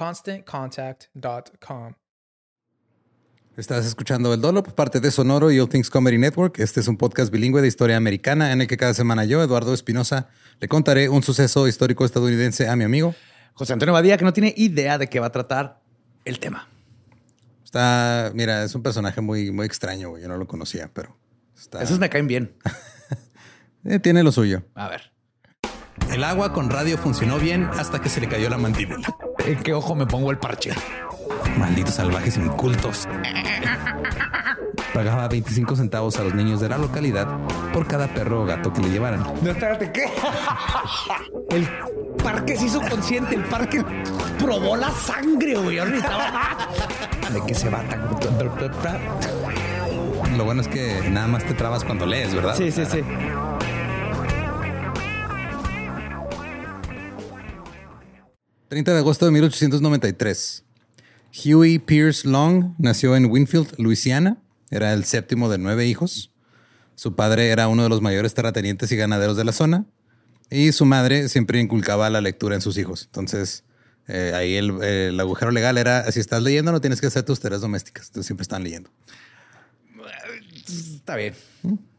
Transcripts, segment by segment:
ConstantContact.com. Estás escuchando El Dolo, parte de Sonoro y All Things Comedy Network. Este es un podcast bilingüe de historia americana en el que cada semana yo, Eduardo Espinosa, le contaré un suceso histórico estadounidense a mi amigo José Antonio Badía, que no tiene idea de qué va a tratar el tema. Está, mira, es un personaje muy, muy extraño, güey. Yo no lo conocía, pero está. Esos me caen bien. Eh, tiene lo suyo. A ver. El agua con radio funcionó bien hasta que se le cayó la mandíbula. ¿En qué ojo me pongo el parche? Malditos salvajes incultos. Pagaba 25 centavos a los niños de la localidad por cada perro o gato que le llevaran. No, espérate, ¿qué? El parque se hizo consciente, el parque probó la sangre, güey. De que se va tan. Lo bueno es que nada más te trabas cuando lees, ¿verdad? Sí, sí, sí. 30 de agosto de 1893. Huey Pierce Long nació en Winfield, Luisiana. Era el séptimo de nueve hijos. Su padre era uno de los mayores terratenientes y ganaderos de la zona. Y su madre siempre inculcaba la lectura en sus hijos. Entonces, eh, ahí el, el agujero legal era, si estás leyendo, no tienes que hacer tus tareas domésticas. Entonces, siempre están leyendo. Está bien.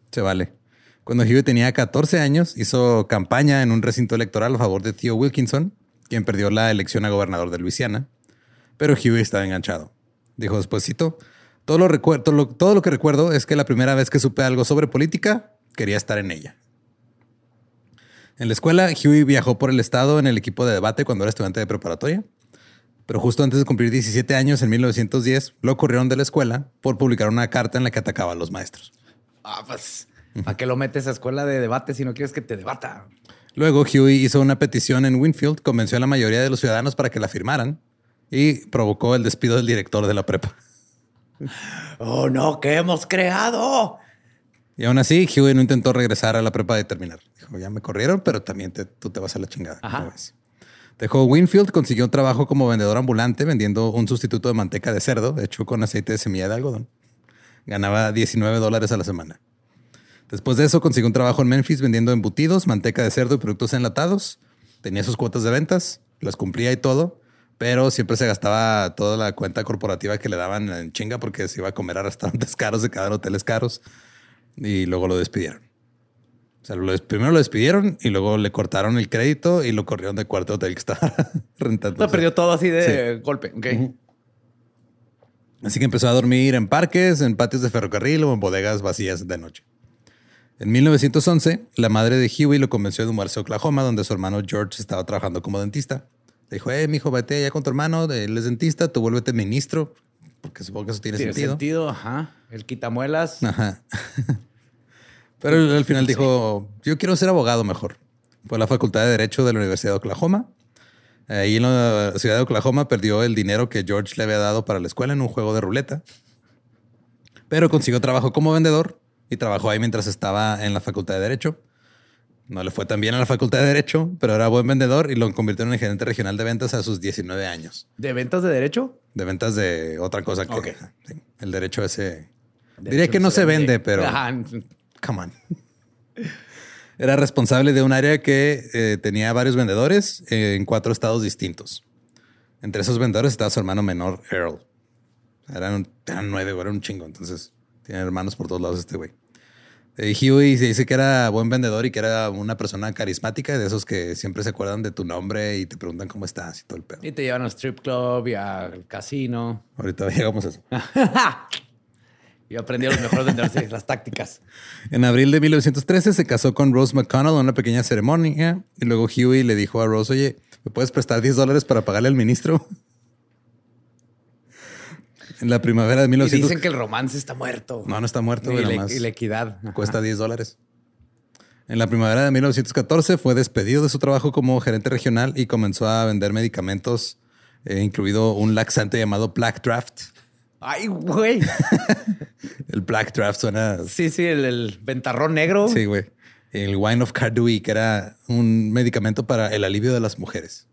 Se vale. Cuando Huey tenía 14 años, hizo campaña en un recinto electoral a favor de Theo Wilkinson, quien perdió la elección a gobernador de Luisiana. Pero Huey estaba enganchado. Dijo despuésito, todo lo, recuerdo, todo lo que recuerdo es que la primera vez que supe algo sobre política, quería estar en ella. En la escuela, Huey viajó por el estado en el equipo de debate cuando era estudiante de preparatoria. Pero justo antes de cumplir 17 años, en 1910, lo corrieron de la escuela por publicar una carta en la que atacaba a los maestros. Ah, pues, ¿a qué lo metes a escuela de debate si no quieres que te debata? Luego, Huey hizo una petición en Winfield, convenció a la mayoría de los ciudadanos para que la firmaran y provocó el despido del director de la prepa. Oh, no, ¿qué hemos creado? Y aún así, Huey no intentó regresar a la prepa de terminar. Dijo, ya me corrieron, pero también te- tú te vas a la chingada. Dejó Winfield, consiguió un trabajo como vendedor ambulante vendiendo un sustituto de manteca de cerdo hecho con aceite de semilla de algodón. Ganaba 19 dólares a la semana. Después de eso, consiguió un trabajo en Memphis vendiendo embutidos, manteca de cerdo y productos enlatados. Tenía sus cuotas de ventas, las cumplía y todo, pero siempre se gastaba toda la cuenta corporativa que le daban en chinga porque se iba a comer a restaurantes caros, se quedaron hoteles caros y luego lo despidieron. O sea, lo primero lo despidieron y luego le cortaron el crédito y lo corrieron de cuarto hotel que estaba rentando. No, perdió todo así de golpe. Así que empezó a dormir en parques, en patios de ferrocarril o en bodegas vacías de noche. En 1911, la madre de Huey lo convenció de mudarse a Oklahoma, donde su hermano George estaba trabajando como dentista. Le dijo, eh, mijo, vete allá con tu hermano, él es dentista, tú vuélvete ministro, porque supongo que eso tiene, Tiene sentido. sentido, ajá. El quitamuelas. Ajá. Pero él al final dijo, yo quiero ser abogado mejor. Fue a la Facultad de Derecho de la Universidad de Oklahoma. Ahí en la ciudad de Oklahoma perdió el dinero que George le había dado para la escuela en un juego de ruleta. Pero consiguió trabajo como vendedor y trabajó ahí mientras estaba en la Facultad de Derecho. No le fue tan bien a la Facultad de Derecho, pero era buen vendedor y lo convirtió en gerente regional de ventas a sus 19 años. ¿De ventas de derecho? De ventas de otra cosa que sí, el derecho ese. diría Derecho que no se vende, pero Ajá. come on. Era responsable de un área que eh, tenía varios vendedores eh, en cuatro estados distintos. Entre esos vendedores estaba su hermano menor, Earl. Eran, eran nueve, güey, era un chingo. Entonces, tiene hermanos por todos lados este güey. Eh, Huey se dice que era buen vendedor y que era una persona carismática, de esos que siempre se acuerdan de tu nombre y te preguntan cómo estás y todo el pedo. Y te llevan al strip club y al casino. Ahorita llegamos a eso. Yo aprendí a los mejores vendedores las tácticas. En abril de 1913 se casó con Rose McConnell en una pequeña ceremonia y luego Huey le dijo a Rose, oye, ¿me puedes prestar 10 dólares para pagarle al ministro? En la primavera de Y 1900... dicen que el romance está muerto. No, no está muerto, y, la, más y la equidad. Ajá. cuesta 10 dólares. En la primavera de 1914 fue despedido de su trabajo como gerente regional y comenzó a vender medicamentos, eh, incluido un laxante llamado Black Draft. Ay, güey. El Black Draft suena... Sí, sí, el, el ventarrón negro. Sí, güey. El Wine of Cardui, que era un medicamento para el alivio de las mujeres.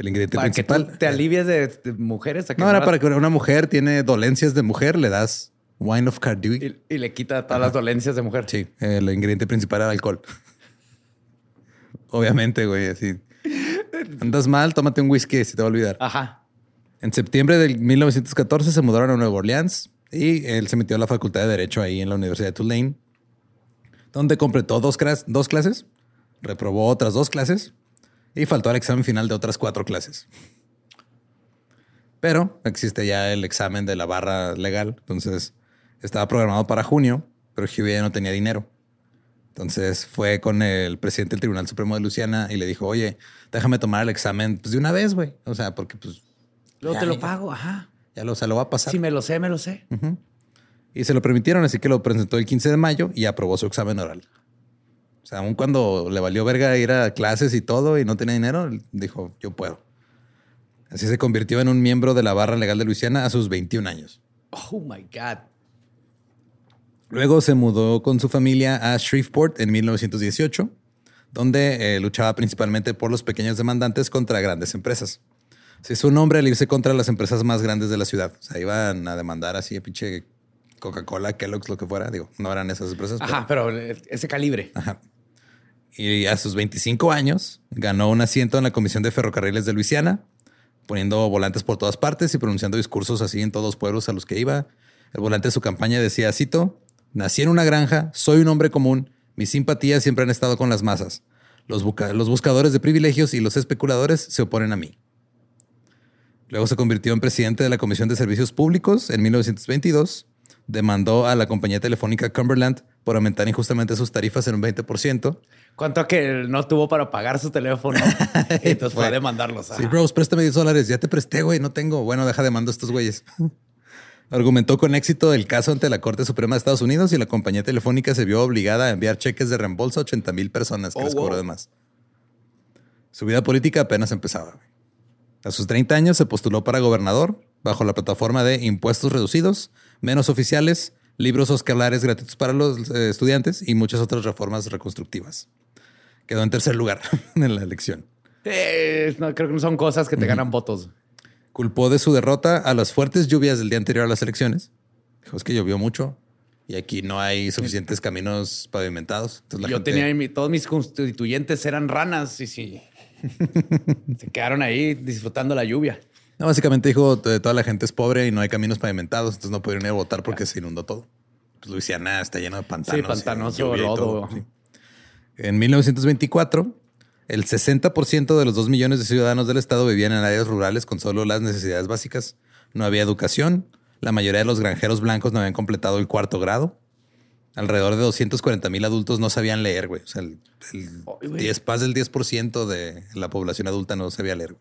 El ingrediente Para que principal. tú te alivies de, de mujeres. a que No, era vas- para que una mujer tiene dolencias de mujer, le das Wine of Cardui. Y, y le quita todas las dolencias de mujer. Sí, el ingrediente principal era alcohol. Obviamente, güey, así. Andas mal, tómate un whisky, se te va a olvidar. Ajá. En septiembre de 1914 se mudaron a Nueva Orleans y él se metió a la facultad de Derecho ahí en la Universidad de Tulane, donde completó dos, clas- dos clases, reprobó otras dos clases y faltó al examen final de otras cuatro clases. Pero existe ya el examen de la barra legal, entonces estaba programado para junio, pero Huey ya no tenía dinero. Entonces fue con el presidente del Tribunal Supremo de Luisiana y le dijo, oye, déjame tomar el examen pues, de una vez, güey. O sea, porque pues Luego Ya, te lo pago. Ajá. ya lo, o sea, lo va a pasar. Si me lo sé, me lo sé. Y se lo permitieron, así que lo presentó el 15 de mayo y aprobó su examen oral. O sea, aun cuando le valió verga ir a clases y todo y no tenía dinero, dijo, yo puedo. Así se convirtió en un miembro de la barra legal de Luisiana a sus 21 años. Oh my God. Luego se mudó con su familia a Shreveport en 1918, donde eh, luchaba principalmente por los pequeños demandantes contra grandes empresas. Se hizo un nombre al irse contra las empresas más grandes de la ciudad. O sea, iban a demandar así a pinche Coca-Cola, Kellogg's, lo que fuera. Digo, no eran esas empresas. pero- Ajá, pero ese calibre. Ajá. Y a sus 25 años ganó un asiento en la Comisión de Ferrocarriles de Luisiana, poniendo volantes por todas partes y pronunciando discursos así en todos los pueblos a los que iba. El volante de su campaña decía, cito, nací en una granja, soy un hombre común, mis simpatías siempre han estado con las masas. Los buscadores de privilegios y los especuladores se oponen a mí. Luego se convirtió en presidente de la Comisión de Servicios Públicos en 1922. Demandó a la compañía telefónica Cumberland por aumentar injustamente sus tarifas en un 20%. ¿Cuánto que no tuvo para pagar su teléfono? Y Entonces fue a demandarlos. Sí, Ajá. Rose, préstame 10 dólares. Ya te presté, güey. No tengo. Bueno, deja de mando a estos güeyes. Argumentó con éxito el caso ante la Corte Suprema de Estados Unidos y la compañía telefónica se vio obligada a enviar cheques de reembolso a 80 mil personas que Oh, les wow. cobró de más. Su vida política apenas empezaba. güey. A sus 30 años se postuló para gobernador bajo la plataforma de impuestos reducidos, menos oficiales, libros escolares gratuitos para los eh, estudiantes y muchas otras reformas reconstructivas. Quedó en tercer lugar en la elección. Eh, no, creo que no son cosas que te ganan votos. Culpó de su derrota a las fuertes lluvias del día anterior a las elecciones. Dijo, es que llovió mucho y aquí no hay suficientes caminos pavimentados. Entonces la Yo gente- tenía todos mis constituyentes eran ranas y sí. se quedaron ahí disfrutando la lluvia. No, básicamente dijo, "T- toda la gente es pobre y no hay caminos pavimentados, entonces no pudieron ir a votar porque se inundó todo. Pues Luisiana está lleno de pantanos. Sí, pantanoso, y lluvia y lodo. todo, sí. En 1924, el 60% de los 2 millones de ciudadanos del estado vivían en áreas rurales con solo las necesidades básicas. No había educación. La mayoría de los granjeros blancos no habían completado el cuarto grado. Alrededor de 240 mil adultos no sabían leer, güey. O sea, el, el güey. 10, más del 10% de la población adulta no sabía leer.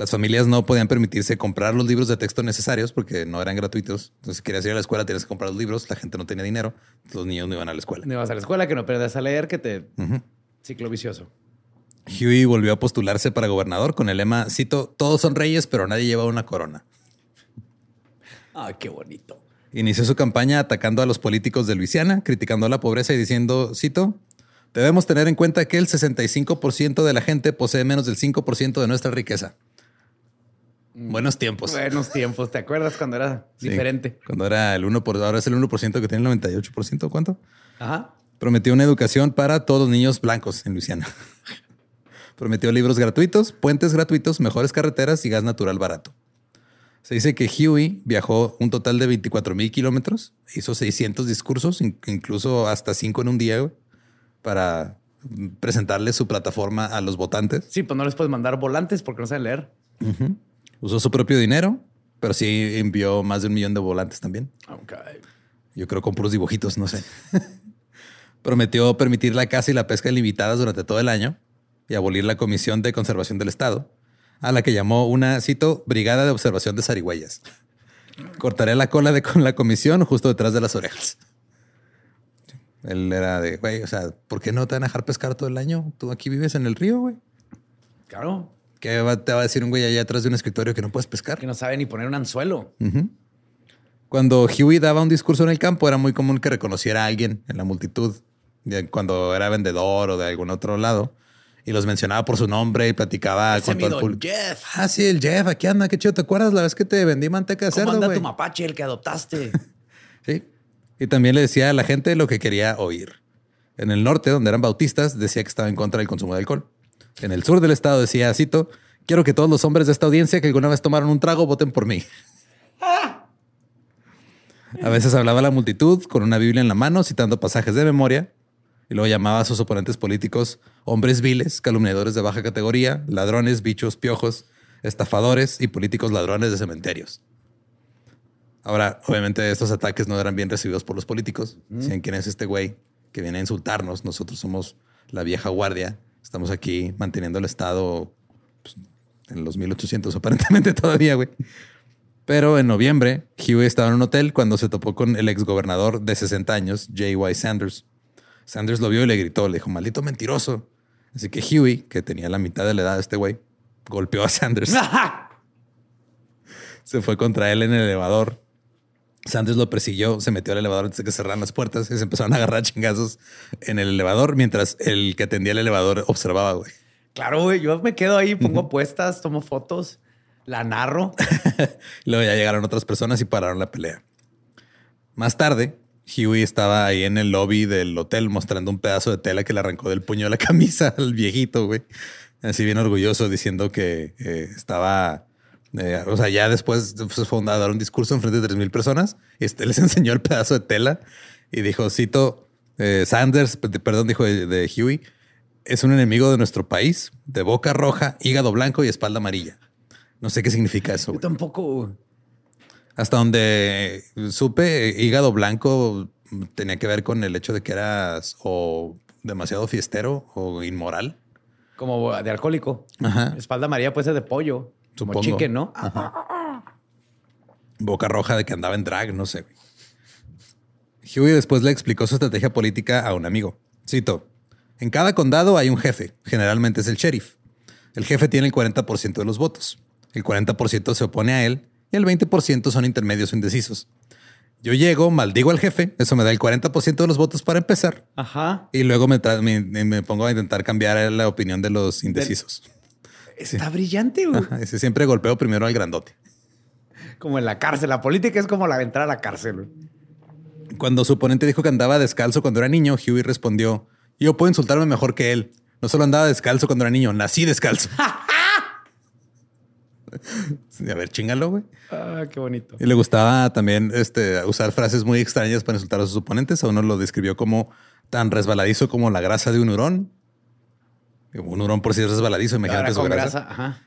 Las familias no podían permitirse comprar los libros de texto necesarios porque no eran gratuitos. Entonces, si querías ir a la escuela, tenías que comprar los libros. La gente no tenía dinero. Los niños no iban a la escuela. No ibas a la escuela, que no aprendas a leer, que te... Ciclo vicioso. Huey volvió a postularse para gobernador con el lema, cito, todos son reyes, pero nadie lleva una corona. Ay, qué bonito. Inició su campaña atacando a los políticos de Luisiana, criticando la pobreza y diciendo, cito, debemos tener en cuenta que el 65% de la gente posee menos del 5% de nuestra riqueza. Buenos tiempos. Buenos tiempos. ¿Te acuerdas cuando era Sí, diferente? Cuando era el 1%, por, ahora es el 1% que tiene el 98%, ¿cuánto? Ajá. Prometió una educación para todos los niños blancos en Luisiana. Prometió libros gratuitos, puentes gratuitos, mejores carreteras y gas natural barato. Se dice que Huey viajó un total de 24 mil kilómetros, hizo 600 discursos, in- incluso hasta cinco en un día, güey, para mm, presentarle su plataforma a los votantes. Sí, pues no les puedes mandar volantes porque no saben leer. Usó su propio dinero, pero sí envió más de un millón de volantes también. Ok. Yo creo con puros dibujitos, no sé. Prometió permitir la caza y la pesca ilimitadas durante todo el año y abolir la Comisión de Conservación del Estado, a la que llamó una, cito, Brigada de Observación de Zarigüeyas. Cortaré la cola de con la comisión justo detrás de las orejas. Él era de, güey, o sea, ¿por qué no te van a dejar pescar todo el año? Tú aquí vives en el río, güey. Claro. ¿Qué va- te va a decir un güey allá atrás de un escritorio que no puedes pescar? Que no sabe ni poner un anzuelo. Cuando Huey daba un discurso en el campo, era muy común que reconociera a alguien en la multitud, cuando era vendedor o de algún otro lado, y los mencionaba por su nombre y platicaba Ese con todo el público. Jeff. Ah, sí, el Jeff, aquí anda, qué chido. ¿Te acuerdas la vez que te vendí manteca de ¿Cómo cerdo, anda tu mapache, el que adoptaste? Sí. Y también le decía a la gente lo que quería oír. En el norte, donde eran bautistas, decía que estaba en contra del consumo de alcohol. En el sur del estado decía, cito, quiero que todos los hombres de esta audiencia que alguna vez tomaron un trago voten por mí. A veces hablaba a la multitud con una Biblia en la mano, citando pasajes de memoria, y luego llamaba a sus oponentes políticos hombres viles, calumniadores de baja categoría, ladrones, bichos, piojos, estafadores y políticos ladrones de cementerios. Ahora, obviamente estos ataques no eran bien recibidos por los políticos. Decían, ¿quién es este güey que viene a insultarnos? Nosotros somos la vieja guardia. Estamos aquí manteniendo el Estado pues, en los 1800 aparentemente todavía, güey. Pero en noviembre, Huey estaba en un hotel cuando se topó con el exgobernador de 60 años, J.Y. Sanders. Sanders lo vio y le gritó, le dijo, maldito mentiroso. Así que Huey, que tenía la mitad de la edad de este güey, golpeó a Sanders. se fue contra él en el elevador. Sanders lo persiguió, se metió al elevador antes de que cerraran las puertas y se empezaron a agarrar chingazos en el elevador mientras el que atendía el elevador observaba, güey. claro, güey. Yo me quedo ahí, pongo apuestas, tomo fotos, la narro. Luego ya llegaron otras personas y pararon la pelea. Más tarde, Huey estaba ahí en el lobby del hotel mostrando un pedazo de tela que le arrancó del puño de la camisa al viejito, güey. Así bien orgulloso diciendo que eh, estaba... eh, o sea, ya después se fue a dar un discurso en frente de 3.000 personas y este les enseñó el pedazo de tela y dijo, cito, eh, Sanders, perdón, dijo de, de Huey, es un enemigo de nuestro país, de boca roja, hígado blanco y espalda amarilla. No sé qué significa eso. Yo tampoco. Hasta donde supe, hígado blanco tenía que ver con el hecho de que eras o demasiado fiestero o inmoral. Como de alcohólico. Ajá. Espalda María puede ser de pollo. Como Supongo. chicken, ¿no? Boca roja de que andaba en drag, no sé. Huey después le explicó su estrategia política a un amigo. Cito, en cada condado hay un jefe, generalmente es el sheriff. El jefe tiene el 40% de los votos. El 40% se opone a él y el 20% son intermedios o indecisos. Yo llego, maldigo al jefe, eso me da el 40% de los votos para empezar. Ajá. Y luego me, tra- me, me pongo a intentar cambiar la opinión de los indecisos. Está brillante, güey. Ajá, ese siempre golpeo primero al grandote. Como en la cárcel. La política es como la entrar a la cárcel. güey. Cuando su oponente dijo que andaba descalzo cuando era niño, Huey respondió, yo puedo insultarme mejor que él. No solo andaba descalzo cuando era niño, nací descalzo. A ver, chingalo, güey. Ah, qué bonito. Y le gustaba también este, usar frases muy extrañas para insultar a sus oponentes. A uno lo describió como tan resbaladizo como la grasa de un hurón. Un hurón por si es resbaladizo, imagínate su grasa. grasa. Ajá.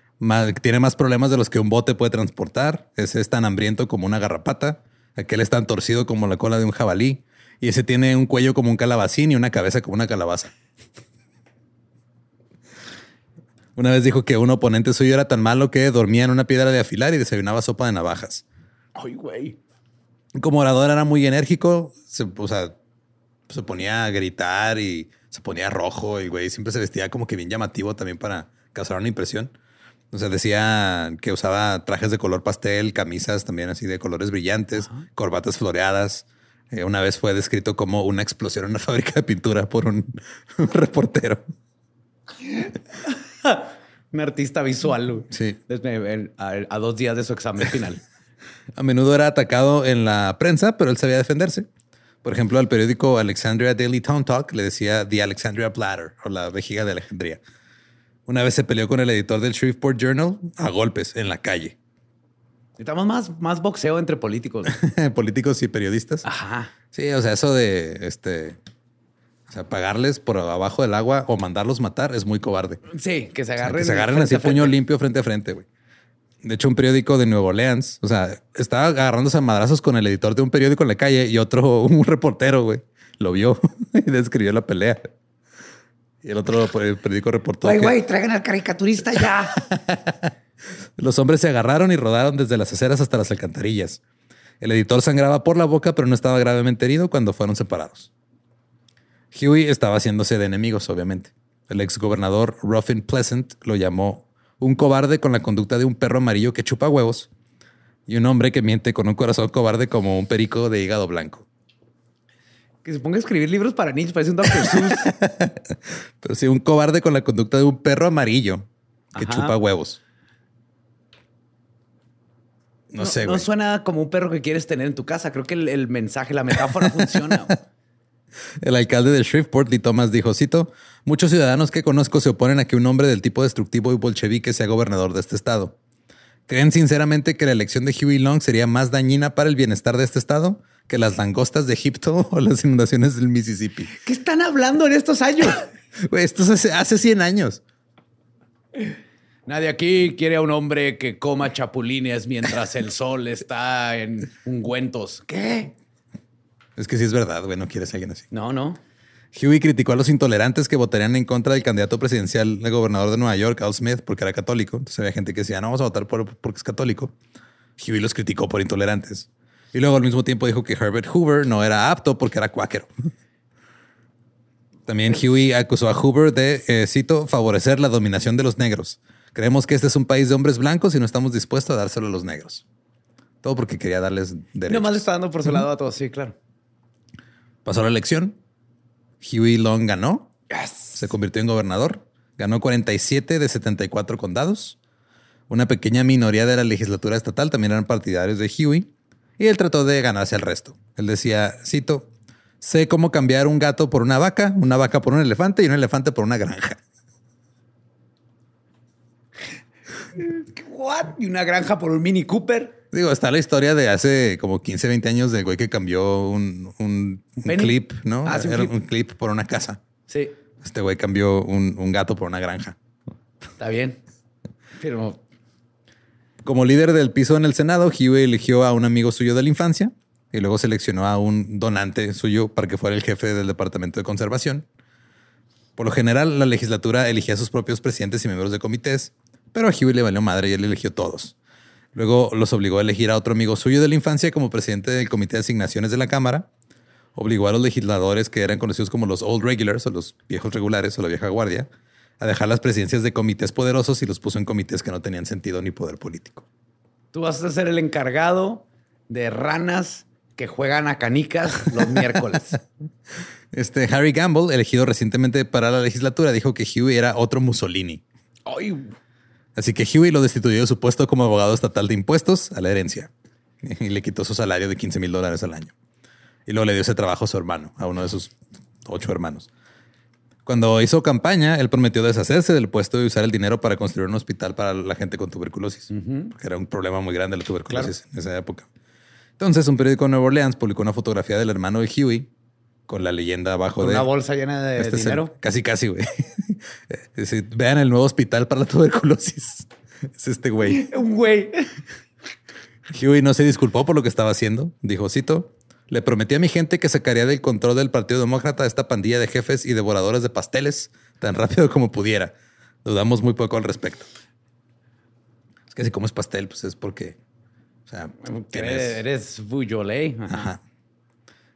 Tiene más problemas de los que un bote puede transportar. Ese es tan hambriento como una garrapata. Aquel es tan torcido como la cola de un jabalí. Y ese tiene un cuello como un calabacín y una cabeza como una calabaza. Una vez dijo que un oponente suyo era tan malo que dormía en una piedra de afilar y desayunaba sopa de navajas. Ay, güey. Como orador era muy enérgico, se, o sea, se ponía a gritar y se ponía rojo. El güey siempre se vestía como que bien llamativo también para causar una impresión. O sea, decía que usaba trajes de color pastel, camisas también así de colores brillantes, corbatas floreadas. Eh, una vez fue descrito como una explosión en una fábrica de pintura por un, un reportero. Un artista visual. Sí. Desde- en- a, a dos días de su examen final. A menudo era atacado en la prensa, pero él sabía defenderse. Por ejemplo, al periódico Alexandria Daily Town Talk le decía The Alexandria Bladder o la vejiga de Alejandría. Una vez se peleó con el editor del Shreveport Journal a golpes en la calle. Necesitamos más, más boxeo entre políticos. Políticos y periodistas. Ajá. Sí, o sea, eso de este, o sea, pagarles por abajo del agua o mandarlos matar es muy cobarde. Sí, que se O sea, agarren. que se agarren así puño limpio frente a frente, güey. De hecho, un periódico de Nueva Orleans, o sea, estaba agarrándose a madrazos con el editor de un periódico en la calle y otro, un reportero, güey, lo vio y describió la pelea. Y el otro el periódico reportó Güey, güey, traigan al caricaturista ya. los hombres se agarraron y rodaron desde las aceras hasta las alcantarillas. El editor sangraba por la boca, pero no estaba gravemente herido cuando fueron separados. Huey estaba haciéndose de enemigos, obviamente. El exgobernador Ruffin Pleasant lo llamó un cobarde con la conducta de un perro amarillo que chupa huevos y un hombre que miente con un corazón cobarde como un perico de hígado blanco. que se ponga a escribir libros para niños, parece un Dr. Seuss. Pero sí, un cobarde con la conducta de un perro amarillo que Ajá. chupa huevos. No, sé, No güey. suena como un perro que quieres tener en tu casa. Creo que el, el mensaje, la metáfora funciona. El alcalde de Shreveport, Lee Thomas, dijo, cito, muchos ciudadanos que conozco se oponen a que un hombre del tipo destructivo y bolchevique sea gobernador de este estado. ¿Creen sinceramente que la elección de Huey Long sería más dañina para el bienestar de este estado que las langostas de Egipto o las inundaciones del Mississippi? ¿Qué están hablando en estos años? Esto es hace, hace 100 años. Nadie aquí quiere a un hombre que coma chapulines mientras el sol está en ungüentos. ¿Qué? Es que sí es verdad, güey, no quieres a alguien así. No, no. Huey criticó a los intolerantes que votarían en contra del candidato presidencial del gobernador de Nueva York, Al Smith, porque era católico. Entonces había gente que decía, no vamos a votar por, porque es católico. Huey los criticó por intolerantes. Y luego al mismo tiempo dijo que Herbert Hoover no era apto porque era cuáquero. También Huey acusó a Hoover de, eh, cito, favorecer la dominación de los negros. Creemos que este es un país de hombres blancos y no estamos dispuestos a dárselo a los negros. Todo porque quería darles derechos. Nomás le está dando por su lado a todos. Sí, claro. Pasó la elección. Huey Long ganó. Se convirtió en gobernador. Ganó 47 de 74 condados. Una pequeña minoría de la legislatura estatal también eran partidarios de Huey. Y él trató de ganarse al resto. Él decía, cito, sé cómo cambiar un gato por una vaca, una vaca por un elefante y un elefante por una granja. What? Y una granja por un Mini Cooper. Digo, está la historia de hace como 15, 20 años del güey que cambió un, un- clip, ¿no? Ah, sí, un Era clip. un clip por una casa. Sí, Este güey cambió un, un gato por una granja. está bien. Pero Como líder del piso en el Senado, Huey eligió a un amigo suyo de la infancia y luego seleccionó a un donante suyo para que fuera el jefe del Departamento de Conservación. Por lo general, la legislatura elegía a sus propios presidentes y miembros de comités, pero a Huey le valió madre y él eligió todos. Luego los obligó a elegir a otro amigo suyo de la infancia como presidente del Comité de Asignaciones de la Cámara. Obligó a los legisladores que eran conocidos como los Old Regulars o los viejos regulares o la vieja guardia a dejar las presidencias de comités poderosos y los puso en comités que no tenían sentido ni poder político. tú vas a ser el encargado de ranas que juegan a canicas los miércoles. Este Harry Gamble, elegido recientemente para la legislatura, dijo que Huey era otro Mussolini. Ay, Así que Huey lo destituyó de su puesto como abogado estatal de impuestos a la herencia y le quitó su salario de 15 mil dólares al año. Y luego le dio ese trabajo a su hermano, a uno de sus ocho hermanos. Cuando hizo campaña, él prometió deshacerse del puesto y usar el dinero para construir un hospital para la gente con tuberculosis, porque era un problema muy grande la tuberculosis en esa época. Entonces, un periódico de Nueva Orleans publicó una fotografía del hermano de Huey con la leyenda abajo con de una bolsa llena de este el- dinero. casi, casi, güey. Vean el nuevo hospital para la tuberculosis. Es este güey. Un güey. Huey no se disculpó por lo que estaba haciendo. Dijo, cito, Le prometí a mi gente que sacaría del control del Partido Demócrata a esta pandilla de jefes y devoradores de pasteles tan rápido como pudiera. Dudamos muy poco al respecto. Es que si comes pastel, pues es porque. O sea, Eres, eres Bujolé. Ajá. Ajá.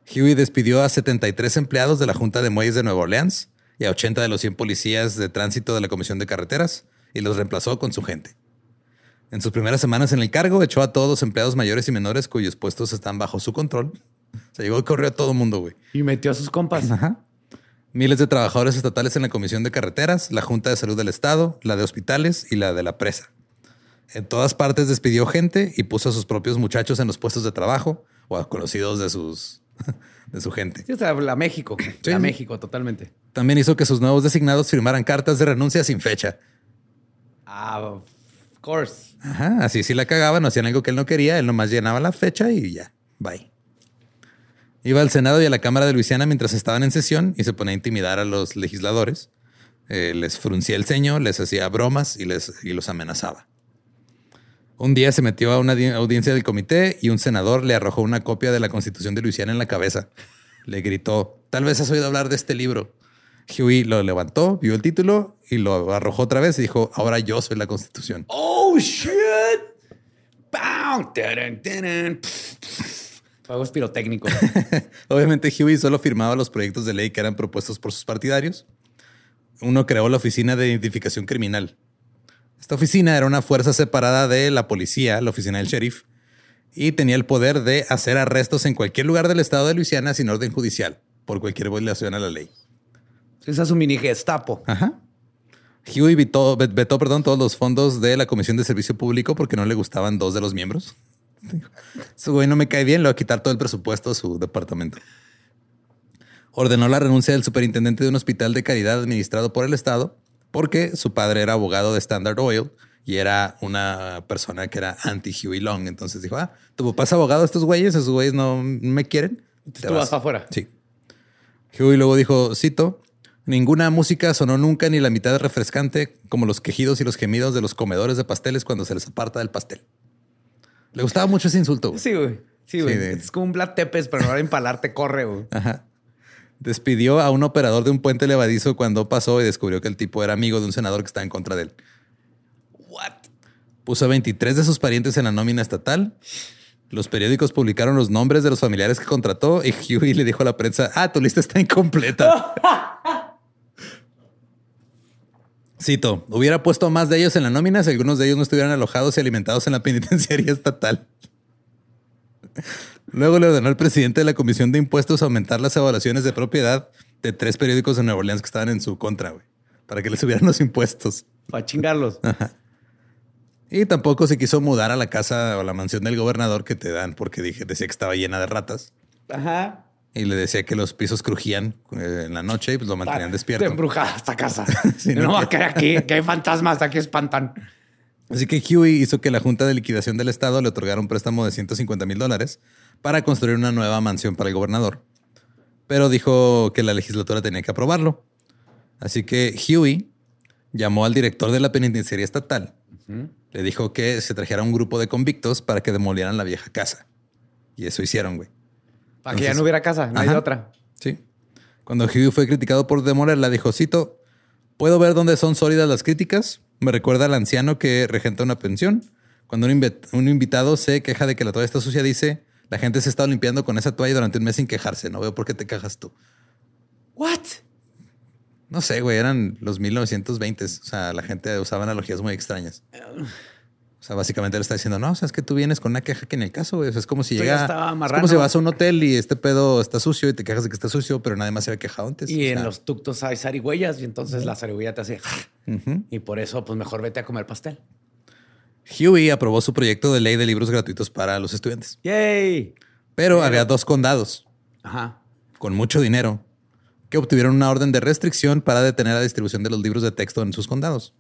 Huey despidió a 73 empleados de la Junta de Muelles de Nueva Orleans y a 80 de los 100 policías de tránsito de la Comisión de Carreteras y los reemplazó con su gente. En sus primeras semanas en el cargo, echó a todos los empleados mayores y menores cuyos puestos están bajo su control. Se llegó y corrió a todo mundo, güey. Y metió a sus compas. Ajá. Miles de trabajadores estatales en la Comisión de Carreteras, la Junta de Salud del Estado, la de Hospitales y la de la Presa. En todas partes despidió gente y puso a sus propios muchachos en los puestos de trabajo o a conocidos de sus de su gente. Sí, o sea, la México. Sí. La México, totalmente. También hizo que sus nuevos designados firmaran cartas de renuncia sin fecha. Ah, of course. Ajá, así si la cagaban o hacían algo que él no quería, él nomás llenaba la fecha y ya, bye. Iba al Senado y a la Cámara de Luisiana mientras estaban en sesión y se ponía a intimidar a los legisladores. Eh, les fruncía el ceño, les hacía bromas y, les, y los amenazaba. Un día se metió a una di- audiencia del comité y un senador le arrojó una copia de la Constitución de Luisiana en la cabeza. Le gritó, tal vez has oído hablar de este libro. Huey lo levantó, vio el título y lo arrojó otra vez y dijo, ahora yo soy la Constitución. Oh, shit. Fuegos pirotécnicos. Obviamente Huey solo firmaba los proyectos de ley que eran propuestos por sus partidarios. Uno creó la Oficina de Identificación Criminal. Esta oficina era una fuerza separada de la policía, la oficina del sheriff, y tenía el poder de hacer arrestos en cualquier lugar del estado de Luisiana sin orden judicial, por cualquier violación a la ley. Esa es un mini gestapo. Ajá. Huey vetó, vet- vetó, perdón, todos los fondos de la Comisión de Servicio Público porque no le gustaban dos de los miembros. Su güey no me cae bien, le va a quitar todo el presupuesto a su departamento. Ordenó la renuncia del superintendente de un hospital de caridad administrado por el Estado porque su padre era abogado de Standard Oil y era una persona que era anti-Huey Long. Entonces dijo, ah, tu papá es abogado de estos güeyes, esos güeyes no me quieren. Te Tú vas afuera. Sí. Huey luego dijo, cito, ninguna música sonó nunca ni la mitad de refrescante como los quejidos y los gemidos de los comedores de pasteles cuando se les aparta del pastel. Le gustaba mucho ese insulto. güey. Sí, güey. Sí, güey. Sí, de- Es como un Black Tepes, pero ahora empalarte corre, güey. Ajá. Despidió a un operador de un puente levadizo cuando pasó y descubrió que el tipo era amigo de un senador que estaba en contra de él. What? Puso a 23 de sus parientes en la nómina estatal. Los periódicos publicaron los nombres de los familiares que contrató y Huey le dijo a la prensa, ah, tu lista está incompleta. Cito, hubiera puesto más de ellos en la nómina si algunos de ellos no estuvieran alojados y alimentados en la penitenciaría estatal. Luego le ordenó al presidente de la Comisión de Impuestos aumentar las evaluaciones de propiedad de tres periódicos de Nueva Orleans que estaban en su contra, güey, para que le subieran los impuestos. Para chingarlos. Y tampoco se quiso mudar a la casa o la mansión del gobernador que te dan porque dije, decía que estaba llena de ratas Ajá. y le decía que los pisos crujían eh, en la noche y pues lo mantenían despierto. Está embrujada esta casa. No no va a aquí, que hay fantasmas aquí espantan. Así que Huey hizo que la Junta de Liquidación del Estado le otorgara un préstamo de 150 mil dólares para construir una nueva mansión para el gobernador. Pero dijo que la legislatura tenía que aprobarlo. Así que Huey llamó al director de la penitenciaría estatal. Le dijo que se trajera un grupo de convictos para que demolieran la vieja casa. Y eso hicieron, güey. Para que ya no hubiera casa, no hay Ajá. otra. Sí. Cuando Huey fue criticado por demolerla, dijo, cito, puedo ver dónde son sólidas las críticas. Me recuerda al anciano que regenta una pensión. Cuando un, un invitado se queja de que la toalla está sucia, dice, la gente se está limpiando con esa toalla durante un mes sin quejarse. No veo por qué te quejas tú. What? No sé, güey, eran los 1920. O sea, la gente usaba analogías muy extrañas. O sea, básicamente le está diciendo, no, o sea, es que tú vienes con una queja que en el caso, güey. O sea, es como si llega. Es como si vas a un hotel y este pedo está sucio y te quejas de que está sucio, pero nadie más se había quejado antes. Y O en sea, los tuctos hay zarigüeyas y entonces la zarigüeya te hace... Y por eso, pues mejor vete a comer pastel. Huey aprobó su proyecto de ley de libros gratuitos para los estudiantes. ¡Yay! Pero había dos condados Ajá. con mucho dinero que obtuvieron una orden de restricción para detener la distribución de los libros de texto en sus condados.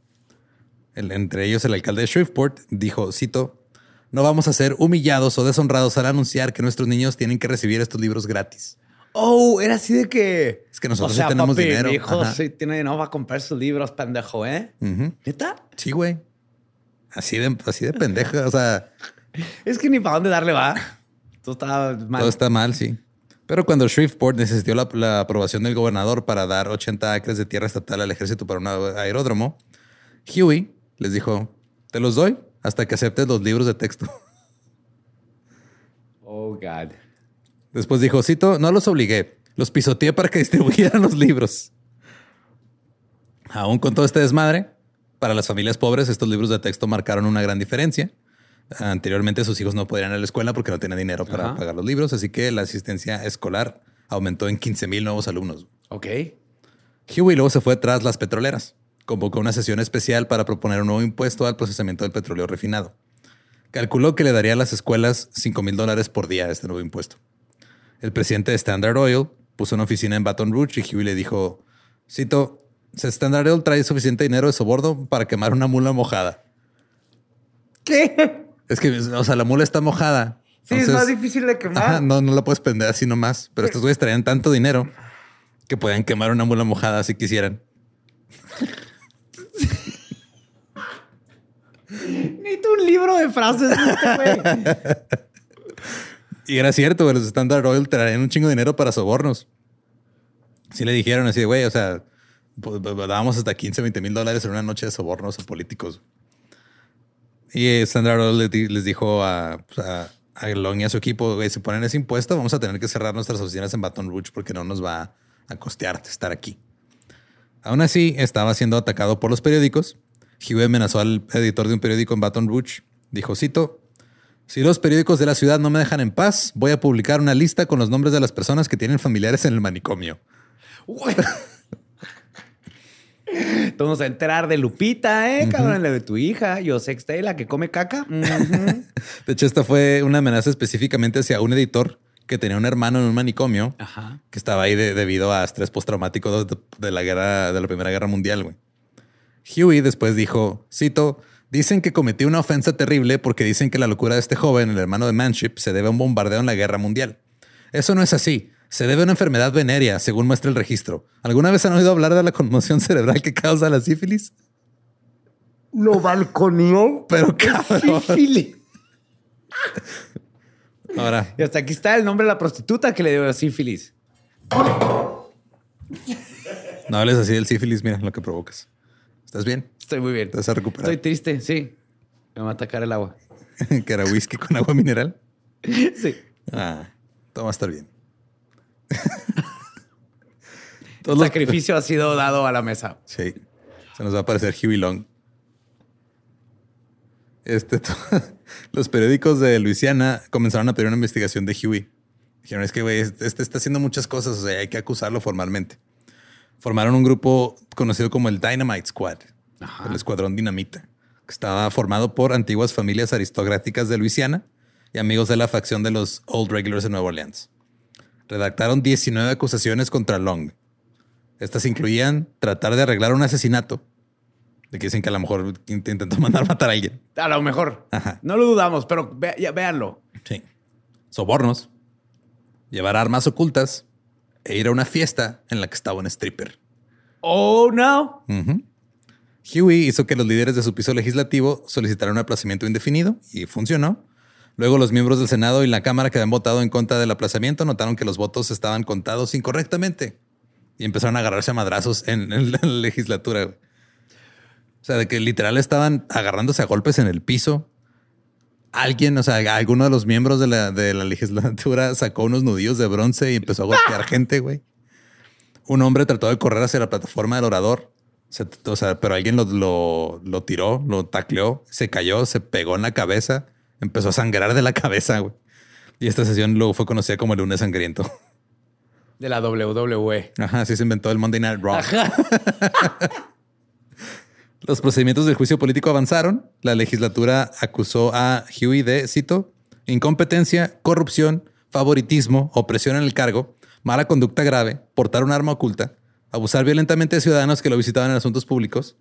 El- entre ellos, el alcalde de Shreveport dijo, cito, no vamos a ser humillados o deshonrados al anunciar que nuestros niños tienen que recibir estos libros gratis. Oh, era así de que... Es que nosotros sí tenemos dinero. Mi hijo Ajá. sí tiene dinero para comprar sus libros, pendejo, ¿eh? Ujú. ¿Neta? Sí, güey. Así de, así de pendeja. O sea, Es que ni para dónde darle va. Todo está mal. Todo está mal, sí. Pero cuando Shreveport necesitó la, la aprobación del gobernador para dar 80 acres de tierra estatal al ejército para un aeródromo, Huey les dijo, te los doy hasta que aceptes los libros de texto. Oh, God. Después dijo, cito, no los obligué, los pisoteé para que distribuyeran los libros. Aún con todo este desmadre, para las familias pobres estos libros de texto marcaron una gran diferencia. Anteriormente sus hijos no podían ir a la escuela porque no tenían dinero para Ajá. pagar los libros, así que la asistencia escolar aumentó en 15 mil nuevos alumnos. Ok. Huey luego se fue tras las petroleras. Convocó una sesión especial para proponer un nuevo impuesto al procesamiento del petróleo refinado. Calculó que le daría a las escuelas 5 mil dólares por día este nuevo impuesto. El presidente de Standard Oil puso una oficina en Baton Rouge y Huey le dijo, cito, Standard Oil trae suficiente dinero de soborno para quemar una mula mojada. ¿Qué? Es que, o sea, la mula está mojada. Sí, es más difícil de quemar. Ajá, no, no la puedes prender así nomás. Pero estos güeyes traían tanto dinero que podían quemar una mula mojada si quisieran. Necesito un libro de frases de este güey. Y era cierto, güey, los Standard Oil traían un chingo de dinero para sobornos. Sí le dijeron así, de, güey, o sea, dábamos hasta 15, 20 mil dólares en una noche de sobornos a políticos. Y eh, Standard Oil les di- les dijo a, pues, a, a Long y a su equipo, si ponen ese impuesto, vamos a tener que cerrar nuestras oficinas en Baton Rouge porque no nos va a costear estar aquí. Aún así, estaba siendo atacado por los periódicos. Huey amenazó al editor de un periódico en Baton Rouge. Dijo, cito, si los periódicos de la ciudad no me dejan en paz, voy a publicar una lista con los nombres de las personas que tienen familiares en el manicomio. Vamos a enterar de Lupita, ¿eh? Cabrón, la de tu hija, José la que come caca. De hecho, esta fue una amenaza específicamente hacia un editor que tenía un hermano en un manicomio Ajá. que estaba ahí de- debido a estrés postraumático de, de la guerra, de la Primera Guerra Mundial, güey. Huey después dijo, cito, dicen que cometí una ofensa terrible porque dicen que la locura de este joven, el hermano de Manship, se debe a un bombardeo en la Guerra Mundial. Eso no es así. Se debe a una enfermedad venérea, según muestra el registro. ¿Alguna vez han oído hablar de la conmoción cerebral que causa la sífilis? Lo balconeó. Pero cabrón. Sífilis. Ahora, Y hasta aquí está el nombre de la prostituta que le dio la sífilis. no hables así del sífilis, mira lo que provocas. ¿Estás bien? Estoy muy bien. Te vas a recuperar. Estoy triste, sí. Me va a atacar el agua. que era whisky con agua mineral. Sí. Ah, todo va a estar bien. El los- sacrificio ha sido dado a la mesa. Sí. Se nos va a aparecer Huey Long. Este, to- los periódicos de Luisiana comenzaron a pedir una investigación de Huey. Dijeron, es que, güey, este este está haciendo muchas cosas, o sea, hay que acusarlo formalmente. Formaron un grupo conocido como el Dynamite Squad, el Escuadrón Dinamita, que estaba formado por antiguas familias aristocráticas de Luisiana y amigos de la facción de los Old Regulars de Nueva Orleans. Redactaron 19 acusaciones contra Long. Estas incluían tratar de arreglar un asesinato, de que dicen que a lo mejor int- intentó mandar matar a alguien. A lo mejor. Ajá. No lo dudamos, pero ve- ya, véanlo. Sí. Sobornos, llevar armas ocultas e ir a una fiesta en la que estaba un stripper. Oh, no. Ujú. Huey hizo que los líderes de su piso legislativo solicitaran un aplazamiento indefinido y funcionó. Luego los miembros del Senado y la Cámara que habían votado en contra del aplazamiento notaron que los votos estaban contados incorrectamente y empezaron a agarrarse a madrazos en, en la legislatura. güey. O sea, de que literal estaban agarrándose a golpes en el piso. Alguien, o sea, alguno de los miembros de la, de la legislatura sacó unos nudillos de bronce y empezó a golpear gente, güey. Un hombre trató de correr hacia la plataforma del orador. Se- o sea, pero alguien lo, lo, lo tiró, lo tacleó, se cayó, se pegó en la cabeza, empezó a sangrar de la cabeza, güey. Y esta sesión luego fue conocida como el lunes sangriento. De la WWE. Ajá, así se inventó el Monday Night Raw. Los procedimientos del juicio político avanzaron. La legislatura acusó a Huey de, cito, incompetencia, corrupción, favoritismo, opresión en el cargo, mala conducta grave, portar un arma oculta, abusar violentamente de ciudadanos que lo visitaban en asuntos públicos,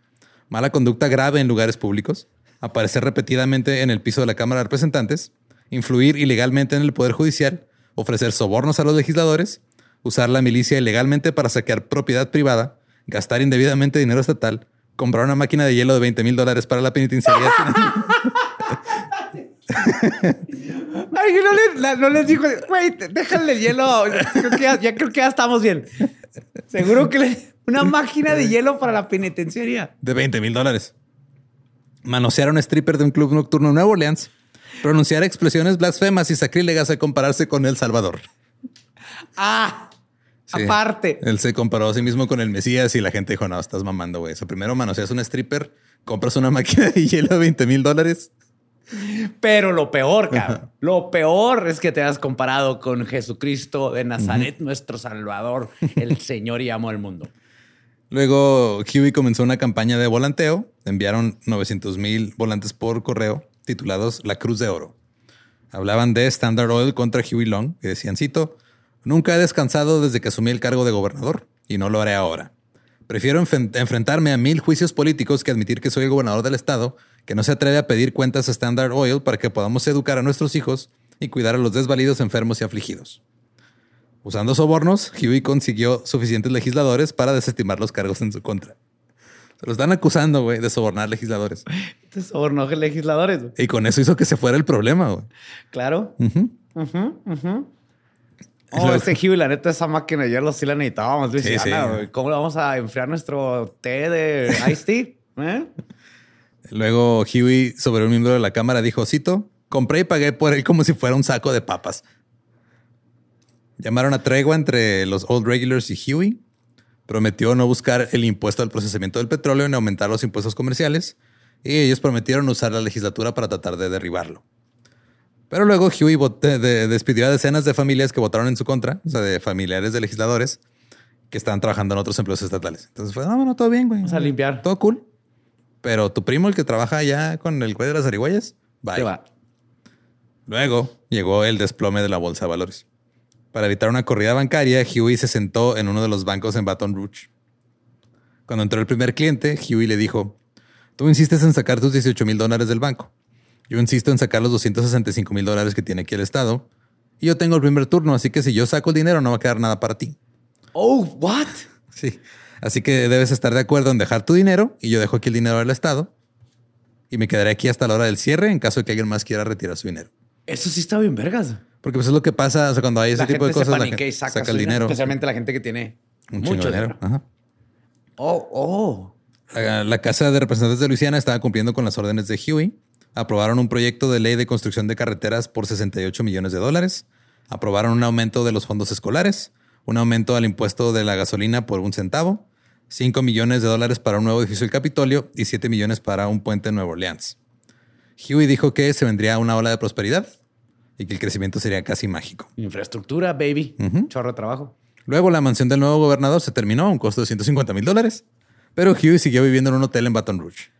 mala conducta grave en lugares públicos, aparecer repetidamente en el piso de la Cámara de Representantes, influir ilegalmente en el Poder Judicial, ofrecer sobornos a los legisladores, usar la milicia ilegalmente para saquear propiedad privada, gastar indebidamente dinero estatal, comprar una máquina de hielo de 20 mil dólares para la penitenciaría. Ay, no, le- la- no les dijo, güey, déjale el hielo. Creo que ya, ya creo que ya estamos bien. Seguro que le, una máquina de hielo para la penitenciaria. de 20 mil dólares. Manosear a un stripper de un club nocturno en Nueva Orleans. Pronunciar expresiones blasfemas y sacrílegas al compararse con El Salvador. Ah, Sí. aparte. Él se comparó a sí mismo con el Mesías y la gente dijo, no, estás mamando, güey. O sea, primero manoseas un stripper, compras una máquina de hielo de 20 mil dólares. Pero lo peor, cabrón, lo peor es que te has comparado con Jesucristo de Nazaret, nuestro Salvador, el Señor y amo del mundo. Luego Huey comenzó una campaña de volanteo. Enviaron 900 mil volantes por correo titulados La Cruz de Oro. Hablaban de Standard Oil contra Huey Long y decían, cito, nunca he descansado desde que asumí el cargo de gobernador y no lo haré ahora. Prefiero enfrentarme a mil juicios políticos que admitir que soy el gobernador del estado, que no se atreve a pedir cuentas a Standard Oil para que podamos educar a nuestros hijos y cuidar a los desvalidos, enfermos y afligidos. Usando sobornos, Huey consiguió suficientes legisladores para desestimar los cargos en su contra. Se lo están acusando, güey, de sobornar legisladores. De legisladores. güey. Y con eso hizo que se fuera el problema, güey. Claro. Ujú. Ujú, ujú. Y Oh, luego- este Huey, la neta, esa máquina de hielo sí la necesitábamos. Sí, Luisiana, sí. güey. ¿Cómo le vamos a enfriar nuestro té de iced tea? ¿Eh? Luego Huey, sobre un miembro de la cámara, dijo, cito, compré y pagué por él como si fuera un saco de papas. Llamaron a tregua entre los Old Regulars y Huey. Prometió no buscar el impuesto al procesamiento del petróleo ni aumentar los impuestos comerciales. Y ellos prometieron usar la legislatura para tratar de derribarlo. Pero luego Huey de- despidió a decenas de familias que votaron en su contra, o sea, de familiares de legisladores que estaban trabajando en otros empleos estatales. Entonces fue, no, bueno, todo bien, güey. Vamos a limpiar. Todo cool. Pero tu primo, el que trabaja allá con el güey de las zarigüeyas, bye. Se va. Luego llegó el desplome de la bolsa de valores. Para evitar una corrida bancaria, Huey se sentó en uno de los bancos en Baton Rouge. Cuando entró el primer cliente, Huey le dijo, tú insistes en sacar tus 18 mil dólares del banco. Yo insisto en sacar los 265 mil dólares que tiene aquí el Estado. Y yo tengo el primer turno, así que si yo saco el dinero no va a quedar nada para ti. Oh, what? Sí. Así que debes estar de acuerdo en dejar tu dinero y yo dejo aquí el dinero del Estado y me quedaré aquí hasta la hora del cierre en caso de que alguien más quiera retirar su dinero. Eso sí está bien vergas. Porque pues es lo que pasa o sea, cuando hay ese la tipo de se cosas. la gente saca, el dinero. Especialmente la gente que tiene Un mucho dinero. Ajá. Oh, oh. La, la Casa de Representantes de Luisiana estaba cumpliendo con las órdenes de Huey. Aprobaron un proyecto de ley de construcción de carreteras por 68 millones de dólares. Aprobaron un aumento de los fondos escolares, un aumento al impuesto de la gasolina por un centavo, 5 millones de dólares para un nuevo edificio del Capitolio y 7 millones para un puente en Nueva Orleans. Huey dijo que se vendría una ola de prosperidad y que el crecimiento sería casi mágico. Infraestructura, baby. Chorro de trabajo. Luego la mansión del nuevo gobernador se terminó a un costo de 150 mil dólares, pero Huey siguió viviendo en un hotel en Baton Rouge.